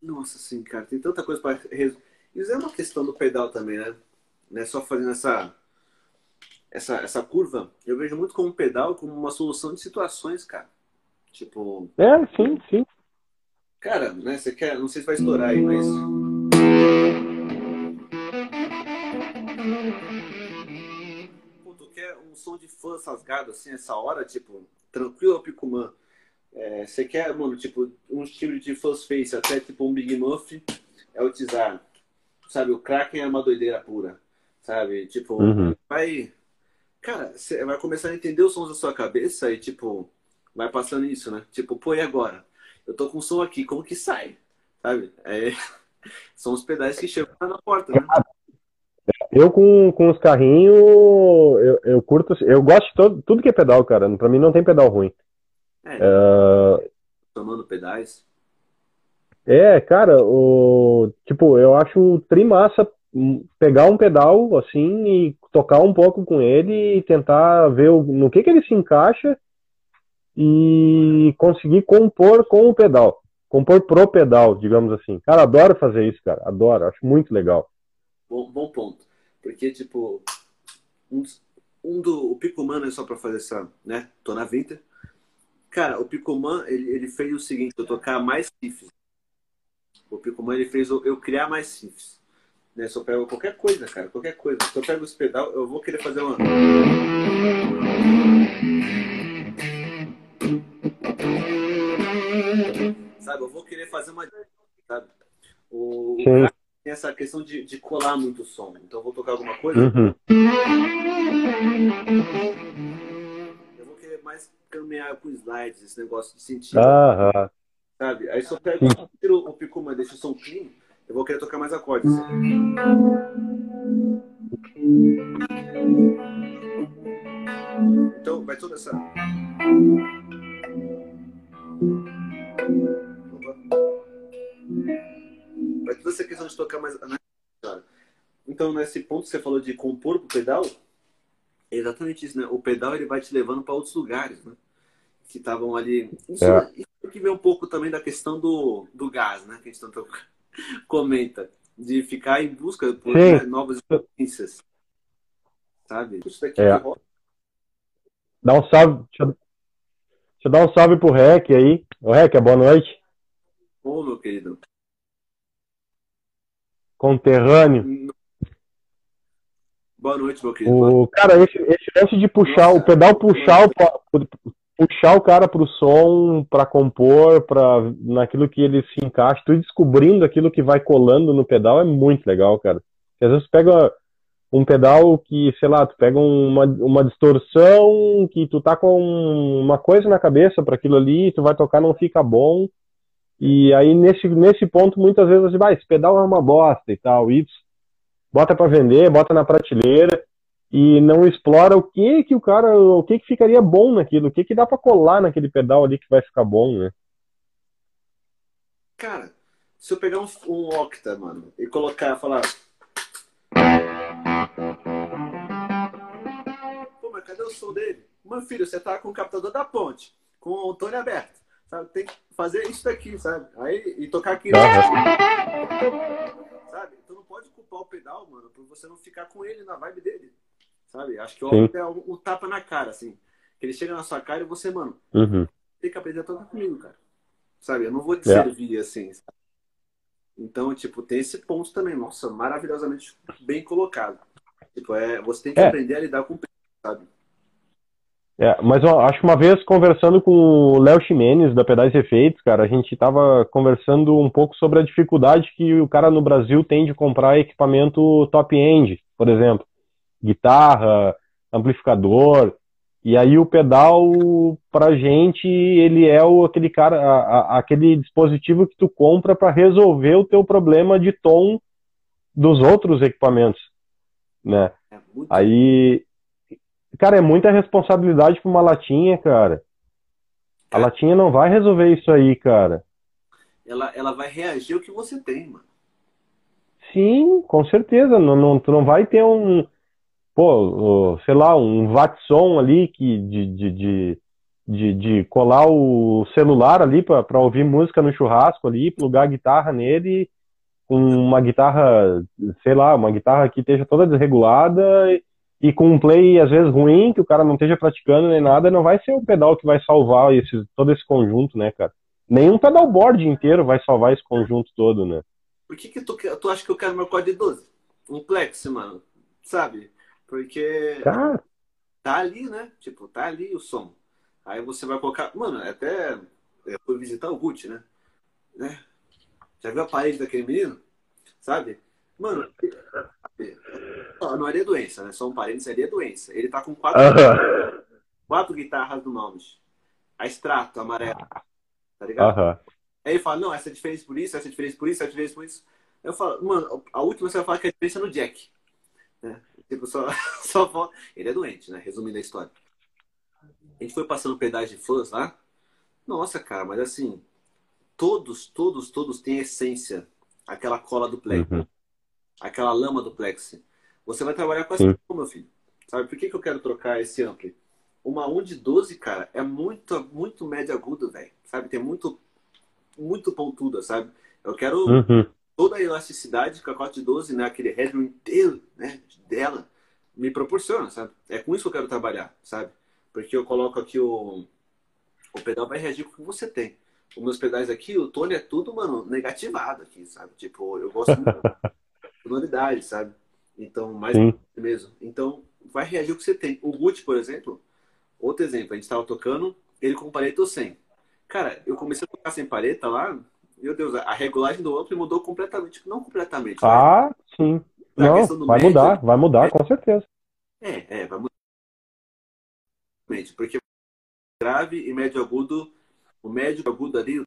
Nossa, sim, cara, tem tanta coisa para resolver. Isso é uma questão do pedal também, né? Não é só fazendo essa, essa, essa curva. Eu vejo muito como um pedal como uma solução de situações, cara. Tipo. É, sim, sim. Cara, né? Você quer. Não sei se vai estourar aí, mas. Som de fãs rasgado assim, essa hora, tipo, tranquilo, Picumã? É, você quer, mano, tipo, um estilo de fãs face, até tipo um Big Muff, é o Tizar. Sabe, o Kraken é uma doideira pura. Sabe? Tipo, Uhum. vai. Cara, você vai começar a entender os sons da sua cabeça e, tipo, vai passando isso, né? Tipo, pô, e agora? Eu tô com som aqui, como que sai? Sabe? É... São os pedais que chegam na porta, né? Eu com, com os carrinhos, eu, eu curto, eu gosto de todo, tudo que é pedal, cara. Pra mim não tem pedal ruim. É, Ah, tomando pedais. É, cara, o, tipo, eu acho trimassa pegar um pedal assim e tocar um pouco com ele e tentar ver o- no que que ele se encaixa e conseguir compor com o pedal, compor pro pedal, digamos assim. Cara, adoro fazer isso, cara, adoro, acho muito legal. Bom, bom ponto. Porque, tipo, um, um do, o Picoman é só pra fazer essa, né? Tô na Vinter. Cara, o Picoman, ele, ele fez o seguinte, eu tocar mais riffs. O Picoman, ele fez eu, eu criar mais riffs. Né? Se eu pego qualquer coisa, cara, qualquer coisa. Se eu pego esse pedal, eu vou querer fazer uma... Sabe, eu vou querer fazer uma... Sabe? O, o Sim. cara tem essa questão de, de colar muito o som. Então eu vou tocar alguma coisa, Uhum. eu vou querer mais caminhar com slides, esse negócio de sentir, Aham. sabe? Aí se eu pego o Picuma e deixo o som clean, eu vou querer tocar mais acordes. Então, vai toda essa... Vai toda essa questão de tocar mais... né? Então, nesse ponto que você falou de compor pro pedal, é exatamente isso, né? O pedal ele vai te levando para outros lugares, né? Que estavam ali. Isso, É. isso que vem um pouco também da questão do, do gás, né? Que a gente tanto comenta. De ficar em busca por né, novas experiências. Sabe? Isso daqui É. rola. Dá um salve, deixa, eu- deixa eu dar um salve pro Rec aí. Ô Rec, boa noite. Ô, meu querido. Conterrâneo. Boa noite, meu querido. O, cara, esse, esse lance de puxar, Nossa, o pedal puxar o, puxar o cara pro som, pra compor, pra, naquilo que ele se encaixa, tu descobrindo aquilo que vai colando no pedal é muito legal, cara. Porque às vezes tu pega um pedal que, sei lá, tu pega uma, uma distorção que tu tá com uma coisa na cabeça para aquilo ali, tu vai tocar não fica bom. E aí nesse, nesse ponto muitas vezes vai, esse pedal é uma bosta e tal, e bota para vender, bota na prateleira e não explora o que que o cara, o que que ficaria bom naquilo, o que que dá para colar naquele pedal ali que vai ficar bom, né? Cara, se eu pegar um, um Octa, mano, e colocar, falar. Pô, mas cadê o som dele? Meu filho, você tá com o captador da ponte, com o Antônio aberto. Sabe? Tem que fazer isso daqui, sabe? Aí, e tocar aqui. Sabe? Tu não pode culpar o pedal, mano, por você não ficar com ele na vibe dele. Sabe? Acho que o é um, um tapa na cara, assim. Que ele chega na sua cara e você, mano, Uhum. tem que aprender a tocar comigo, cara. Sabe? Eu não vou te É. servir assim. sabe? Então, tipo, tem esse ponto também. Nossa, maravilhosamente bem colocado. Tipo, é, você tem que É. aprender a lidar com o peso, sabe? É, mas ó, acho que uma vez conversando com o Léo Ximenes da Pedais Efeitos, cara, a gente tava conversando um pouco sobre a dificuldade que o cara no Brasil tem de comprar equipamento top-end, por exemplo, guitarra, amplificador, e aí o pedal pra gente ele é o, aquele cara, a- a- aquele dispositivo que tu compra para resolver o teu problema de tom dos outros equipamentos, né? É muito Aí, cara, é muita responsabilidade pra uma latinha, cara. A latinha não vai resolver isso aí, cara. ela, ela vai reagir ao que você tem, mano. Sim, com certeza. Não, não, tu não vai ter um, pô, sei lá, um Watson ali que de, de, de, de, de colar o celular ali pra pra ouvir música no churrasco ali, plugar a guitarra nele, com uma guitarra, sei lá, uma guitarra que esteja toda desregulada e com um play às vezes ruim, que o cara não esteja praticando nem nada, não vai ser o pedal que vai salvar esse, todo esse conjunto, né, cara? Nenhum pedalboard inteiro vai salvar esse conjunto todo, né? Por que, que tu, tu acha que eu quero meu código de 12? Um Plex, mano. Sabe? Porque cara. tá ali, né? Tipo, tá ali o som. Aí você vai colocar. Mano, até eu fui visitar o Gucci, né? né? Já viu a parede daquele menino? Sabe? Mano, não é doença, né? Só um parênteses, é doença. Ele tá com quatro, quatro guitarras do Malmes. A extrato amarela. Tá ligado? Aí ele fala, não, essa é diferença por isso, essa é diferença por isso, essa é diferença por isso. Eu falo, mano, a última você vai falar que é a diferença no Jack. Né? Tipo, só, só Ele é doente, né? Resumindo a história. A gente foi passando pedais de fãs lá. Nossa, cara, mas assim, todos, todos, todos têm essência. Aquela cola do Plex. Uhum. Aquela lama do Plex. Você vai trabalhar com essa meu filho. Sabe por que, que eu quero trocar esse ampli? Uma 1 de 12, cara, é muito, muito médio agudo, velho. Sabe? Tem muito, muito pontuda, sabe? Eu quero uhum. toda a elasticidade que a Cote 12, né? Aquele headroom inteiro, né? Dela, me proporciona, sabe? É com isso que eu quero trabalhar, sabe? Porque eu coloco aqui o... O pedal vai reagir com o que você tem os meus pedais aqui, o Tony é tudo, mano, negativado aqui, sabe? Tipo, eu gosto muito de sonoridade, sabe? Então, mais Sim. mesmo. Então, vai reagir o que você tem. O Gucci, por exemplo, outro exemplo, a gente tava tocando, ele com paleta 100. Cara, eu comecei a tocar sem paleta lá, meu Deus, a regulagem do ampli mudou completamente, não completamente. Ah, né? sim. Não, vai médio, mudar, vai mudar, é, com certeza. É, é, vai mudar. Porque grave e médio agudo o médio agudo ali,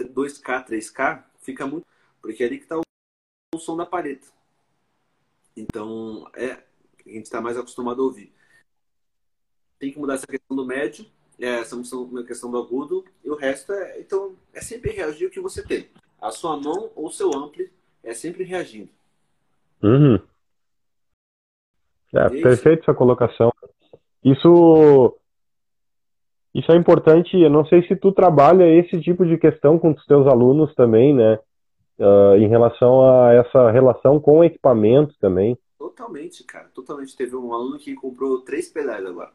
2K, 3K, fica muito. Porque é ali que está o, o, som da paleta. Então, é, a gente está mais acostumado a ouvir. Tem que mudar essa questão do médio, é, essa questão do agudo, e o resto é. Então, é sempre reagir o que você tem. A sua mão ou seu ampli é sempre reagindo. Uhum. É, perfeito sua colocação. Isso isso é importante, eu não sei se tu trabalha esse tipo de questão com os teus alunos também, né? Uh, em relação a essa relação com o equipamento também. Totalmente, cara, totalmente. Teve um aluno que comprou três pedais agora.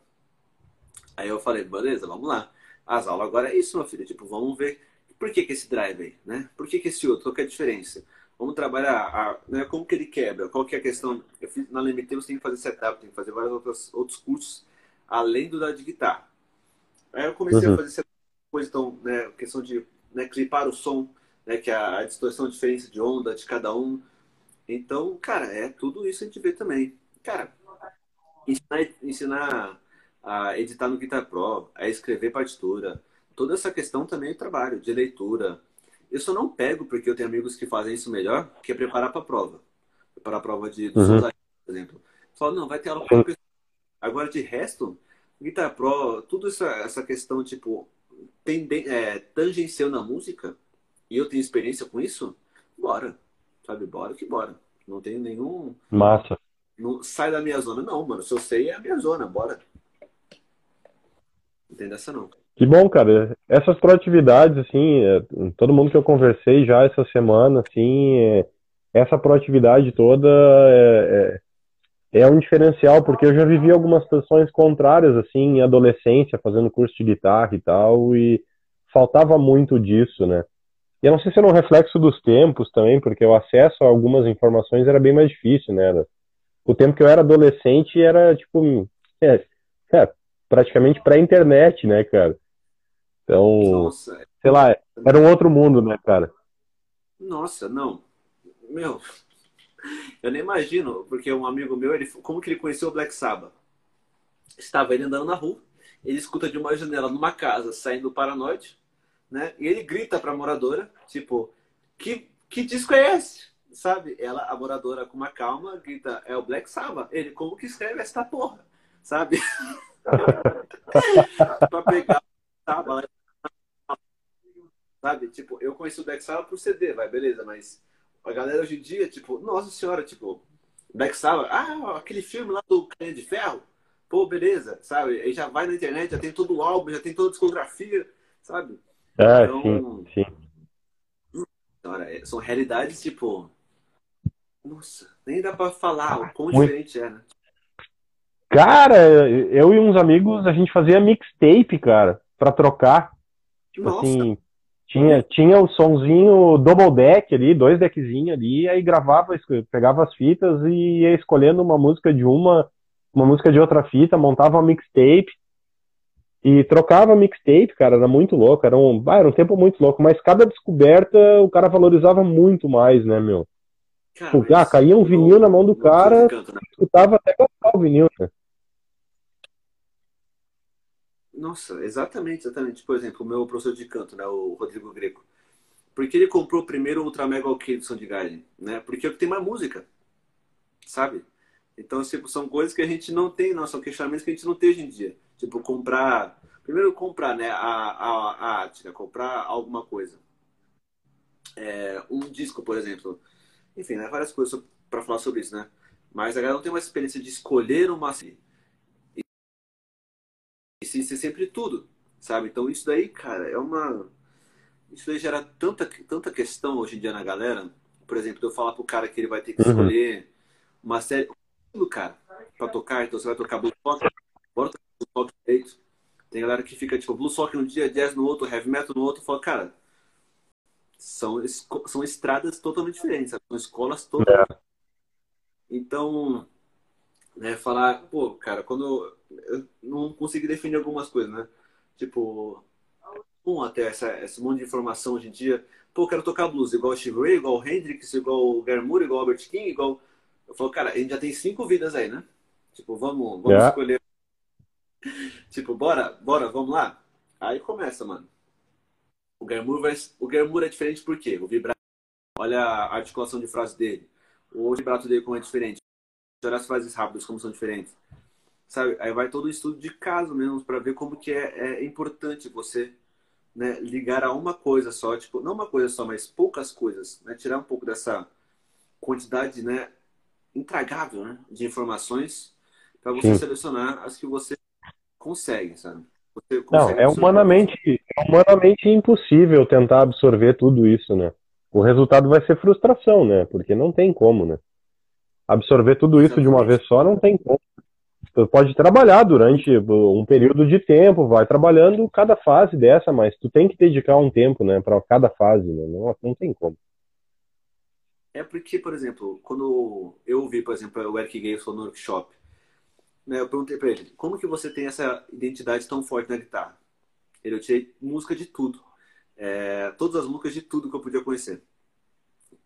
Aí eu falei, beleza, vamos lá. As aulas agora é isso, meu filho. Tipo, vamos ver por que, que esse drive aí, né? Por que, que esse outro? Qual que é a diferença? Vamos trabalhar a, né, como que ele quebra, qual que é a questão. Eu fiz, na LMT você tem que fazer setup, tem que fazer vários outros, outros cursos, além do da de guitarra. Aí eu comecei uhum. a fazer essa coisa, então, né, questão de né, clipar o som, né, que é a, a distorção, a diferença de onda de cada um. Então, cara, é tudo isso a gente vê também. Cara, ensinar, ensinar a editar no Guitar Pro, a escrever partitura, toda essa questão também é trabalho, de leitura. Eu só não pego porque eu tenho amigos que fazem isso melhor, que é preparar para a prova. Preparar a prova de, do uhum. por exemplo. Falo, não, vai ter aula com Agora, de resto, Guitar Pro, tudo essa, essa questão, tipo, tenden, é, tangencial na música, e eu tenho experiência com isso, bora. Sabe, bora que bora. Não tenho nenhum. Massa. Não, sai da minha zona, não, mano. Se eu sei, é a minha zona, bora. Não tem dessa, não. Que bom, cara. Essas proatividades, assim, é, todo mundo que eu conversei já essa semana, assim, é, essa proatividade toda é, é é um diferencial, porque eu já vivi algumas situações contrárias, assim, em adolescência, fazendo curso de guitarra e tal, e faltava muito disso, né? E eu não sei se era um reflexo dos tempos também, porque o acesso a algumas informações era bem mais difícil, né? O tempo que eu era adolescente era, tipo, é, é praticamente pré-internet, né, cara? Então, Nossa. sei lá, era um outro mundo, né, cara? Nossa, não. Meu, eu nem imagino, porque um amigo meu, ele, como que ele conheceu o Black Sabbath? Estava ele andando na rua, ele escuta de uma janela numa casa saindo paranoide, né? E ele grita para a moradora, tipo, que, que disco é esse? Sabe? Ela, a moradora, com uma calma, grita, é o Black Sabbath. Ele, como que escreve essa porra? Sabe? para pegar Sabbath. Sabe? Tipo, eu conheci o Black Sabbath por CD, vai, beleza, mas a galera hoje em dia, tipo, nossa senhora, tipo, Black Sabbath, ah, aquele filme lá do Canha de Ferro, pô, beleza, sabe? Aí já vai na internet, já tem todo o álbum, já tem toda a discografia, sabe? É, então, sim, sim. É, são realidades, tipo, nossa, nem dá pra falar o quão Muito... diferente é, né? Cara, eu e uns amigos, a gente fazia mixtape, cara, pra trocar. Tipo Nossa. assim, tinha, tinha o sonzinho double deck ali, dois deckzinhos ali, aí gravava, pegava as fitas e ia escolhendo uma música de uma, uma música de outra fita, montava uma mixtape e trocava mixtape, cara, era muito louco, era um, ah, era um tempo muito louco, mas cada descoberta o cara valorizava muito mais, né, meu? Cara, tipo, ah, caía um vinil na mão do cara, né? escutava até gostar o vinil, né? Nossa, exatamente, exatamente. Por exemplo, o meu professor de canto, né, o Rodrigo Greco. Porque ele comprou primeiro o Ultra Mega OK do Soundgarden, né? Porque é o que tem mais música, sabe? Então, tipo, são coisas que a gente não tem, não, são questionamentos que a gente não tem hoje em dia. Tipo, comprar... Primeiro, comprar, né, a, a, a arte, né? comprar alguma coisa. É, um disco, por exemplo. Enfim, né, várias coisas para falar sobre isso, né? Mas a galera não tem uma experiência de escolher uma e sim ser sempre tudo, sabe? Então isso daí, cara, é uma. Isso daí gera tanta, tanta questão hoje em dia na galera. Por exemplo, eu falar pro cara que ele vai ter que uhum. escolher uma série. do cara, pra tocar, então você vai tocar Blue Sock, bora tocar Direito. Tem galera que fica tipo Blue Sock um dia, jazz no outro, heavy metal no outro, fala, cara, são, são estradas totalmente diferentes, sabe? são escolas totalmente. É. Então, né, falar, pô, cara, quando eu não consegui definir algumas coisas, né? Tipo, um até essa, esse monte de informação hoje em dia. Pô, eu quero tocar blues igual o Steve Ray, igual o Hendrix, igual o igual o Albert King, igual. Eu falo, cara, a gente já tem cinco vidas aí, né? Tipo, vamos, vamos yeah. escolher. tipo, bora, bora, vamos lá. Aí começa, mano. O Gary Moore, vai... o Gary Moore é diferente por quê? O vibrato, olha a articulação de frase dele. O vibrato dele como é diferente. Olha as frases rápidas como são diferentes sabe? Aí vai todo o estudo de caso mesmo para ver como que é, é importante você né, ligar a uma coisa só, tipo, não uma coisa só, mas poucas coisas, né? Tirar um pouco dessa quantidade, né, intragável, né, de informações para você Sim. selecionar as que você consegue, sabe? Você consegue não, é humanamente, é humanamente impossível tentar absorver tudo isso, né? O resultado vai ser frustração, né? Porque não tem como, né? Absorver tudo isso Exatamente. de uma vez só não tem como. Tu pode trabalhar durante um período de tempo, vai trabalhando cada fase dessa, mas tu tem que dedicar um tempo, né, para cada fase, né? Não, não tem como. É porque, por exemplo, quando eu ouvi, por exemplo, o Eric Gayson no workshop, né, eu perguntei para ele, como que você tem essa identidade tão forte na guitarra? Ele, eu tirei música de tudo. É, todas as músicas de tudo que eu podia conhecer.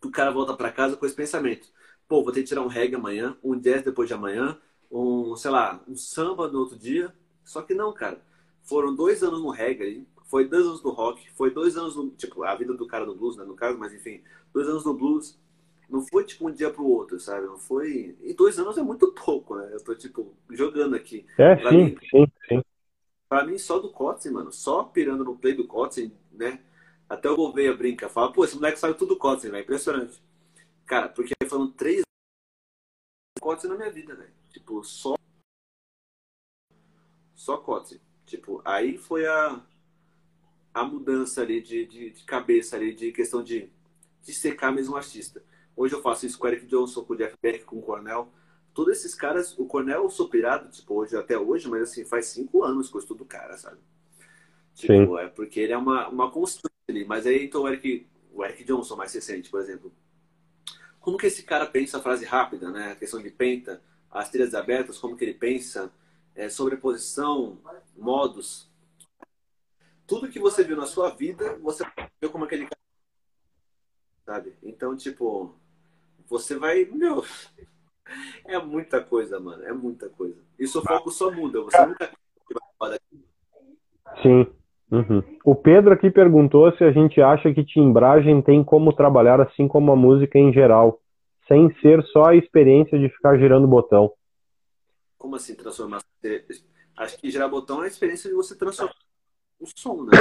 O cara volta para casa com esse pensamento. Pô, vou ter que tirar um reggae amanhã, um jazz depois de amanhã, um, sei lá, um samba no outro dia. Só que não, cara. Foram dois anos no reggae, foi dois anos no rock, foi dois anos no. Tipo, a vida do cara no blues, né? No caso, mas enfim, dois anos no blues. Não foi tipo um dia pro outro, sabe? Não foi. E dois anos é muito pouco, né? Eu tô, tipo, jogando aqui. É, pra sim, mim, sim, sim. Pra mim, só do Kotzen, mano, só pirando no play do Kotzen, né? Até o Gouveia brinca, fala, pô, esse moleque sabe tudo do Kotzen, velho. Impressionante. Cara, porque foram três Kotzen na minha vida, velho. Tipo, só. Só Kotzen. Tipo, aí foi a, a mudança ali de, de, de, cabeça ali, de questão de, de secar mesmo o artista. Hoje eu faço isso com o Eric Johnson, com o Jeff Beck, com o Cornell. Todos esses caras, o Cornel eu sou pirado, tipo, hoje, até hoje, mas assim, faz cinco anos que eu estudo o cara, sabe? Tipo, Sim. é porque ele é uma, uma constante ali. Mas aí então o Eric, o Eric Johnson mais recente, por exemplo. Como que esse cara pensa a frase rápida, né? A questão de penta, as trilhas abertas, como que ele pensa, é, sobreposição, modos. Tudo que você viu na sua vida, você viu como aquele cara. Sabe? Então, tipo, você vai. Meu. É muita coisa, mano. É muita coisa. E seu foco só muda. Você nunca Sim. Uhum. O Pedro aqui perguntou se a gente acha que timbragem tem como trabalhar assim como a música em geral sem ser só a experiência de ficar girando botão. Como assim transformar? Acho que girar botão é a experiência de você transformar o som, né?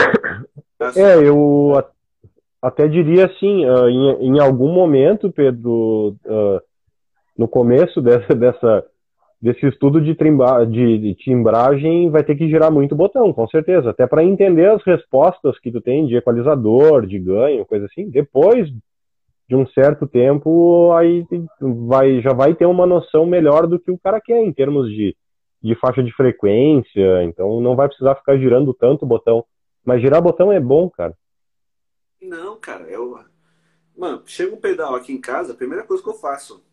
É, eu até diria assim, uh, em, em, algum momento, Pedro, uh, no começo dessa, dessa, desse estudo de, trimba, de, de, timbragem, vai ter que girar muito botão, com certeza, até para entender as respostas que tu tem de equalizador, de ganho, coisa assim. Depois de um certo tempo, aí vai, já vai ter uma noção melhor do que o cara quer em termos de, de faixa de frequência, então não vai precisar ficar girando tanto botão. Mas girar botão é bom, cara. Não, cara, eu. Mano, chega um pedal aqui em casa, a primeira coisa que eu faço,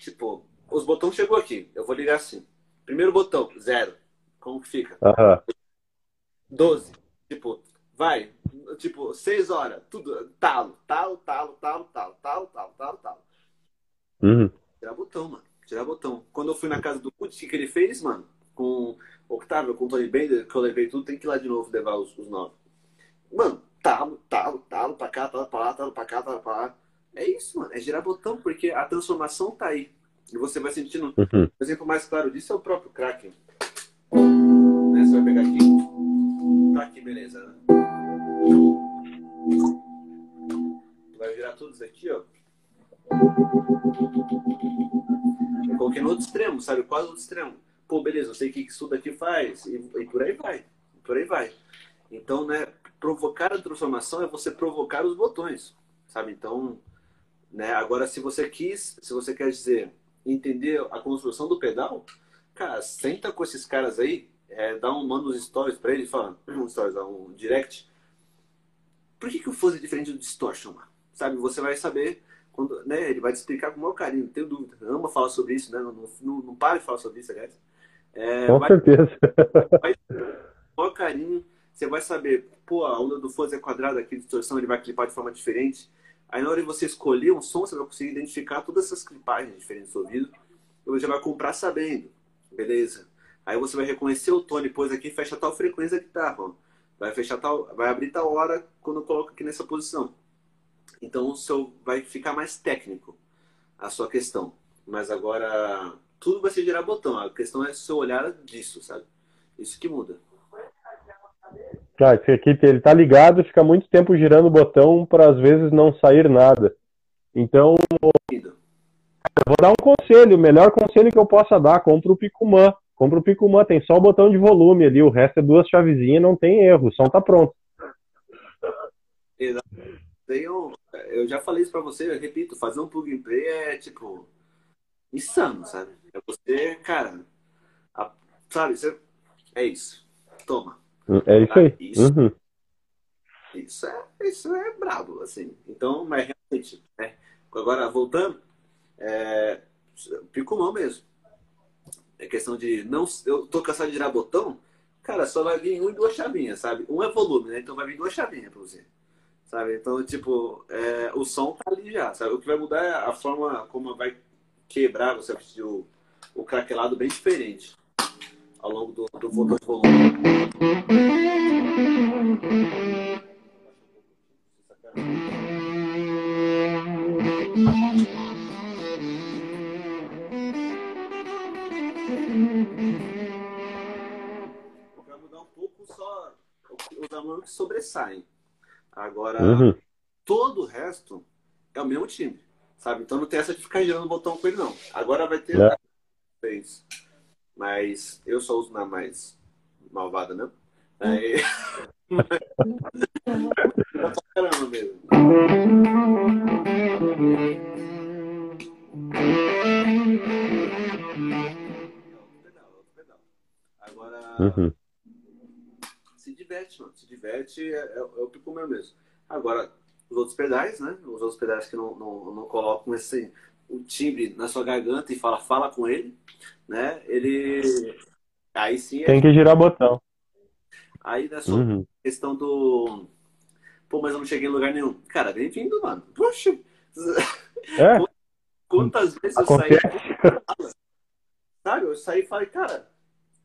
tipo, os botões chegou aqui, eu vou ligar assim. Primeiro botão, zero. Como que fica? Aham. 12. Tipo, vai. Tipo, 6 horas. Tudo. Talo, talo, talo, talo, talo, talo, talo, talo, talo. Uhum. Tirar botão, mano. Tirar botão. Quando eu fui na casa do Putz, o que ele fez, mano? Com Octavio, com o Tony Bender, que eu levei tudo, tem que ir lá de novo levar os, os nove. Mano, talo, talo, talo pra cá, talo pra lá, talo pra cá, talo pra lá. É isso, mano. É girar botão, porque a transformação tá aí. E você vai sentindo. Uhum. O exemplo mais claro disso é o próprio Kraken. Né? Você vai pegar aqui. Tá aqui, beleza, né? Vai virar tudo isso aqui, ó. Eu coloquei no outro extremo, sabe? Quase no outro extremo. Pô, beleza, eu sei o que isso daqui faz. E, e por aí vai. Por aí vai. Então, né? Provocar a transformação é você provocar os botões, sabe? Então, né? Agora, se você quis, se você quer dizer entender a construção do pedal, cara, senta com esses caras aí, é, dá um manda uns stories pra ele, fala, um stories, um direct. Por que, que o fuzz é diferente do distortion, mano? Sabe, você vai saber quando, né, ele vai te explicar com o maior carinho, não tenho dúvida. Ama falar sobre isso, né? Não, não, não para de falar sobre isso, aliás. É, Com vai, certeza. vai, com o maior carinho, você vai saber, pô, a onda do fuzz é quadrada aqui, distorção, ele vai clipar de forma diferente. Aí na hora de você escolher um som, você vai conseguir identificar todas essas clipagens diferentes do ouvido. E você vai comprar sabendo. Beleza. Aí você vai reconhecer o tom, depois aqui fecha tal frequência da guitarra. Ó. Vai fechar tal. Vai abrir tal hora quando eu coloco aqui nessa posição. Então o seu vai ficar mais técnico a sua questão. Mas agora tudo vai ser gerar botão. A questão é o seu olhar disso, sabe? Isso que muda. Ah, esse aqui ele tá ligado, fica muito tempo girando o botão para às vezes não sair nada. Então, eu vou dar um conselho, o melhor conselho que eu possa dar, compra o Picumã. Compra o Picumã, tem só o botão de volume ali, o resto é duas chavezinhas, não tem erro, o som tá pronto. Tenho, eu já falei isso pra você, eu repito, fazer um plug and play é tipo insano, sabe? É você, cara, a- sabe, você, é isso. Toma. É isso aí. Isso. Uhum. Isso é, isso é brabo, assim. Então, mas realmente, né? Agora, voltando, é, picumão mesmo. É questão de não. Eu tô cansado de girar botão, cara, só vai vir um e duas chavinhas, sabe? Um é volume, né? Então vai vir duas chavinhas pra você. Sabe? Então, tipo, é, o som tá ali já, sabe? O que vai mudar é a forma como vai quebrar, você vai o, o craquelado bem diferente ao longo do, do de volume. Mudar um pouco só os que sobressaem. Agora, Uhum. todo o resto é o mesmo time, sabe? Então não tem essa de ficar girando o botão com ele, não. Agora vai ter É. Mas eu só uso na mais malvada, né? Aí... Caramba mesmo. Agora, Uhum. se diverte, mano. Se diverte é, é, é o pico meu mesmo. Agora, os outros pedais, né? Os outros pedais que não, não, não colocam esse o timbre na sua garganta e fala, fala com ele, né? Ele. Aí sim é. Tem que girar botão. Aí só Uhum. questão do. Pô, mas eu não cheguei em lugar nenhum. Cara, bem-vindo, mano. Poxa, É, quantas vezes eu saí. acontece. Sabe? Eu saí e falei, cara,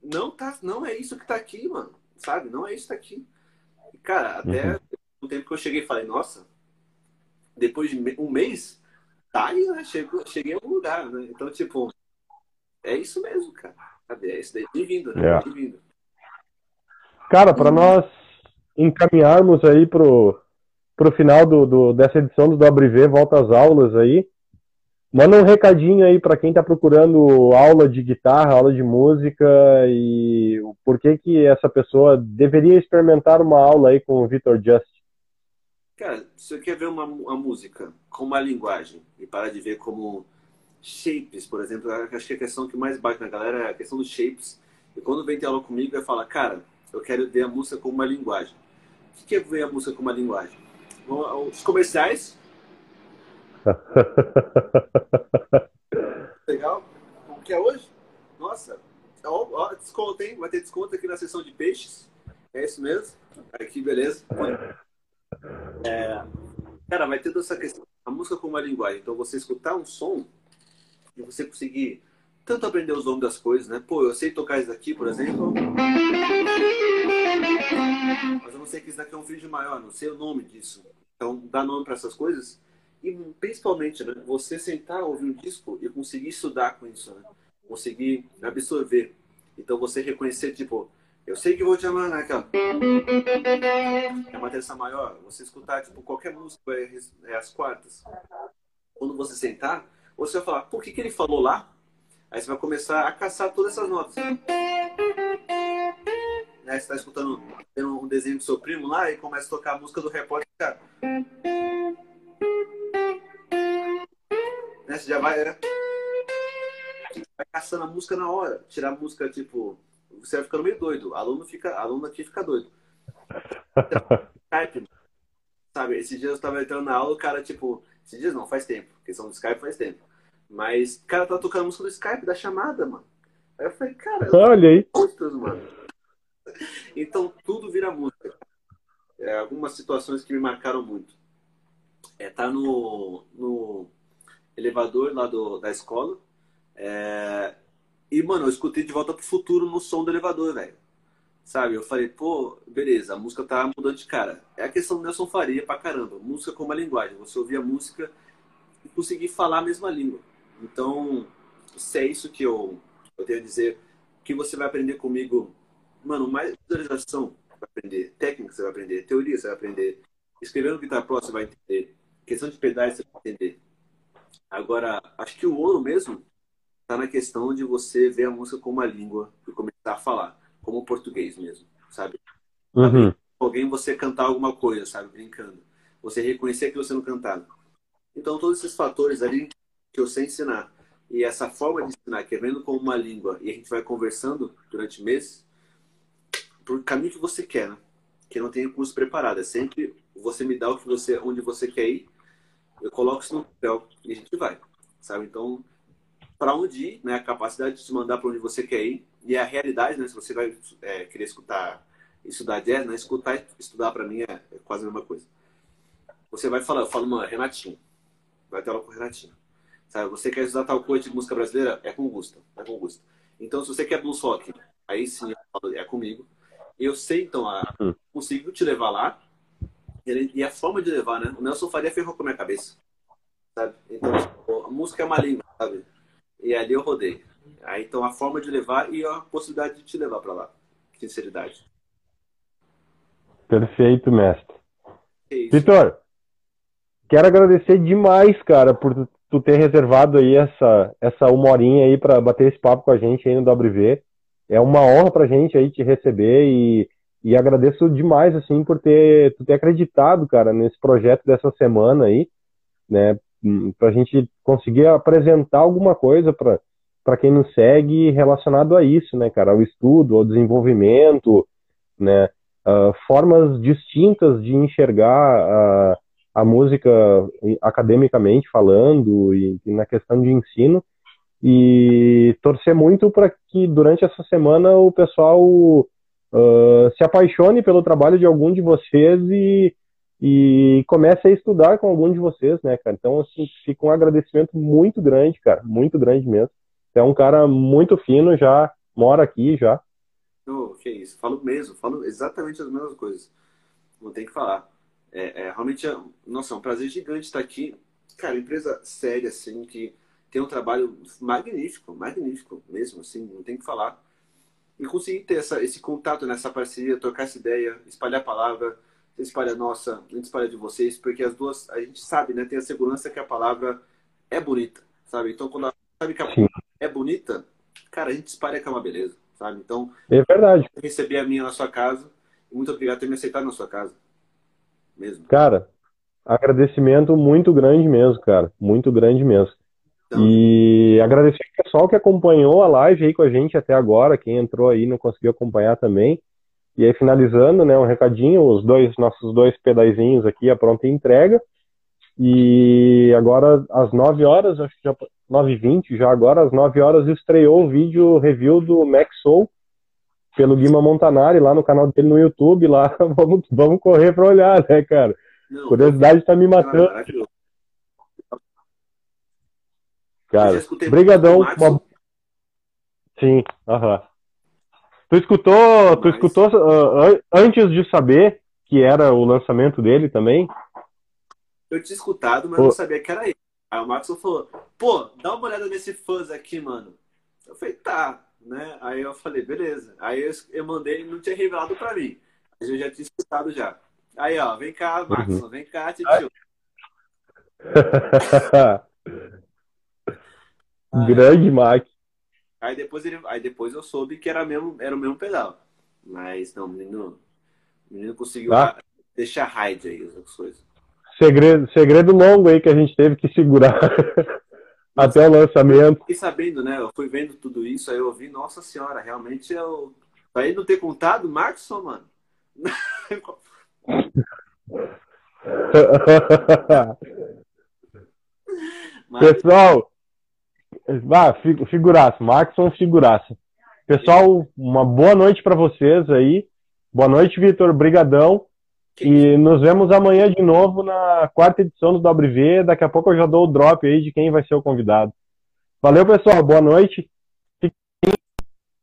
não, tá, não é isso que tá aqui, mano. Sabe? Não é isso que tá aqui. E, cara, até Uhum. o tempo que eu cheguei, falei, nossa, depois de um mês, tá aí, né? Chegou, cheguei em algum lugar, né? Então, tipo, é isso mesmo, cara. Sabe? É isso daí. Bem-vindo, né? É. Bem-vindo. Cara, para nós encaminharmos aí pro, pro final do, do- dessa edição do WV, volta às aulas aí, manda um recadinho aí para quem tá procurando aula de guitarra, aula de música e o porquê que essa pessoa deveria experimentar uma aula aí com o Vitor Just. Cara, se você quer ver uma, uma música com uma linguagem e parar de ver como shapes, por exemplo, eu acho que a questão que mais bate na galera é a questão dos shapes E quando vem ter aula comigo, vai falar, cara, eu quero ver a música como uma linguagem. O que é ver a música como uma linguagem? Os comerciais. Legal. Como que é hoje? Nossa, ó, ó, desconto, hein? Vai ter desconto aqui na seção de peixes. É isso mesmo? Aqui, beleza. É, cara, vai ter toda essa questão. A música como uma linguagem. Então, você escutar um som e você conseguir tanto aprender os nomes das coisas, né? Pô, eu sei tocar isso daqui, por exemplo. Mas eu não sei que isso daqui é um vídeo maior, não sei o nome disso. Então, dá nome para essas coisas. E principalmente, né, você sentar, ouvir um disco e conseguir estudar com isso, né? Conseguir absorver. Então, você reconhecer, tipo, eu sei que vou te amar, né? É uma terça maior. Você escutar, tipo, qualquer música é, é as quartas. Quando você sentar, você vai falar, por que, que ele falou lá? Aí você vai começar a caçar todas essas notas. Né? Você está escutando um desenho do seu primo lá e começa a tocar a música do repórter, cara. Né? Você já vai, né? vai caçando a música na hora. Tirar a música, tipo, você vai ficando meio doido. O aluno, fica, aluno aqui fica doido. Skype, sabe? Esses dias eu estava entrando na aula, o cara, tipo, esses dias não, faz tempo. Questão do Skype faz tempo. Mas o cara tá tocando música do Skype, da chamada, mano. Aí eu falei, cara, olha aí. Gostoso, mano. Então tudo vira música. É, algumas situações que me marcaram muito. É tá no, no elevador lá do, da escola. É, e, mano, eu escutei de volta pro futuro no som do elevador, velho. Sabe? Eu falei, pô, beleza, a música tá mudando de cara. É a questão do Nelson Faria pra caramba. Música como a linguagem. Você ouvia a música e conseguir falar a mesma língua. Então, se é isso que eu, eu tenho a dizer, que você vai aprender comigo, mano, mais visualização vai aprender, técnica você vai aprender, teoria você vai aprender, escrevendo Guitar Pro você vai entender, questão de pedais você vai entender. Agora, acho que o ouro mesmo está na questão de você ver a música como uma língua e começar a falar, como o português mesmo, sabe? Uhum. Alguém você cantar alguma coisa, sabe? Brincando. Você reconhecer que você não cantava. Então, todos esses fatores ali que eu sei ensinar. E essa forma de ensinar, que é vendo como uma língua, e a gente vai conversando durante meses, por caminho que você quer, né? Que não tem curso preparado. É sempre você me dá o que você, onde você quer ir, eu coloco isso no papel e a gente vai, sabe? Então, para onde ir, né? A capacidade de te mandar para onde você quer ir e a realidade, né? Se você vai é, querer escutar, estudar jazz, né? Escutar, estudar para mim é, é, quase a mesma coisa. Você vai falar, eu falo, mano, Renatinho, vai ter aula com o Renatinho. Sabe? Você quer estudar tal coisa de música brasileira? É com o Gusta. É com o Gusta. Então, se você quer blues rock, aí sim é comigo. Eu sei, então, a, hum. consigo te levar lá. E a forma de levar, né? O Nelson Faria ferrou com a minha cabeça. Sabe? Então, tipo, a música é uma língua, sabe? E ali eu rodei. Aí, então, a forma de levar e a possibilidade de te levar para lá. Sinceridade. Perfeito, mestre. Vitor, quero agradecer demais, cara, por tu ter reservado aí essa, essa uma horinha aí para bater esse papo com a gente aí no WV. É uma honra pra gente aí te receber e, e agradeço demais, assim, por ter, tu ter acreditado, cara, nesse projeto dessa semana aí, né, pra gente conseguir apresentar alguma coisa para para quem nos segue relacionado a isso, né, cara, ao estudo, ao desenvolvimento, né, uh, formas distintas de enxergar uh, a música academicamente falando e, e na questão de ensino. E torcer muito para que durante essa semana o pessoal uh, se apaixone pelo trabalho de algum de vocês e, e comece a estudar com algum de vocês, né, cara? Então, assim, fica um agradecimento muito grande, cara, muito grande mesmo. é um cara muito fino, já mora aqui já. Oh, que isso, falo mesmo, falo exatamente as mesmas coisas. Não tem que falar. É, é, realmente, é, nossa, é um prazer gigante estar aqui. Cara, empresa séria, assim, que tem um trabalho magnífico, magnífico mesmo, assim, não tem que falar. E conseguir ter essa, esse contato nessa parceria, trocar essa ideia, espalhar a palavra, espalha a nossa, a gente espalha de vocês, porque as duas, a gente sabe, né, tem a segurança que a palavra é bonita, sabe? Então, quando a sabe que a palavra é bonita, cara, a gente espalha que é uma beleza, sabe? Então, é verdade. receber a minha na sua casa, e muito obrigado por ter me aceitado na sua casa mesmo. Cara, agradecimento muito grande mesmo, cara. Muito grande mesmo. Então, e agradecer o pessoal que acompanhou a live aí com a gente até agora, quem entrou aí não conseguiu acompanhar também. E aí, finalizando, né, um recadinho, os dois, nossos dois pedaizinhos aqui, a pronta entrega. E agora, às 9 horas, acho que já 9h20, já agora, às 9 horas, estreou o vídeo review do Max Soul pelo Guima Montanari lá no canal dele no YouTube. Lá, vamos, vamos correr para olhar, né, cara? Não, Curiosidade tá me matando. Cara, brigadão. Uma... Sim, aham. Tu escutou, Mas... tu escutou uh, antes de saber que era o lançamento dele também? Eu tinha escutado, mas Pô. não sabia que era ele. Aí o Maxon falou, pô, dá uma olhada nesse fãs aqui, mano. Eu falei, tá, né? Aí eu falei, beleza. Aí eu, eu mandei, ele não tinha revelado pra mim. Mas eu já tinha escutado já. Aí, ó, vem cá, Maxon, uhum. vem cá, tio. Grande Mac. Aí depois, ele, aí depois eu soube que era, mesmo, era o mesmo pedal. Mas não, o menino, o menino conseguiu ah. deixar raid aí as coisas. Segredo, segredo longo aí que a gente teve que segurar até o lançamento. E sabendo, né? Eu fui vendo tudo isso, aí eu vi, nossa senhora, realmente eu. Pra ele não ter contado, Markson, mano. Pessoal, ah, figuraça. Maxon, figuraça. Pessoal, uma boa noite para vocês aí. Boa noite, Vitor. Brigadão. E nos vemos amanhã de novo na quarta edição do WV. Daqui a pouco eu já dou o drop aí de quem vai ser o convidado. Valeu, pessoal. Boa noite.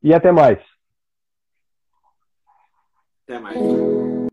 E até mais. Até mais.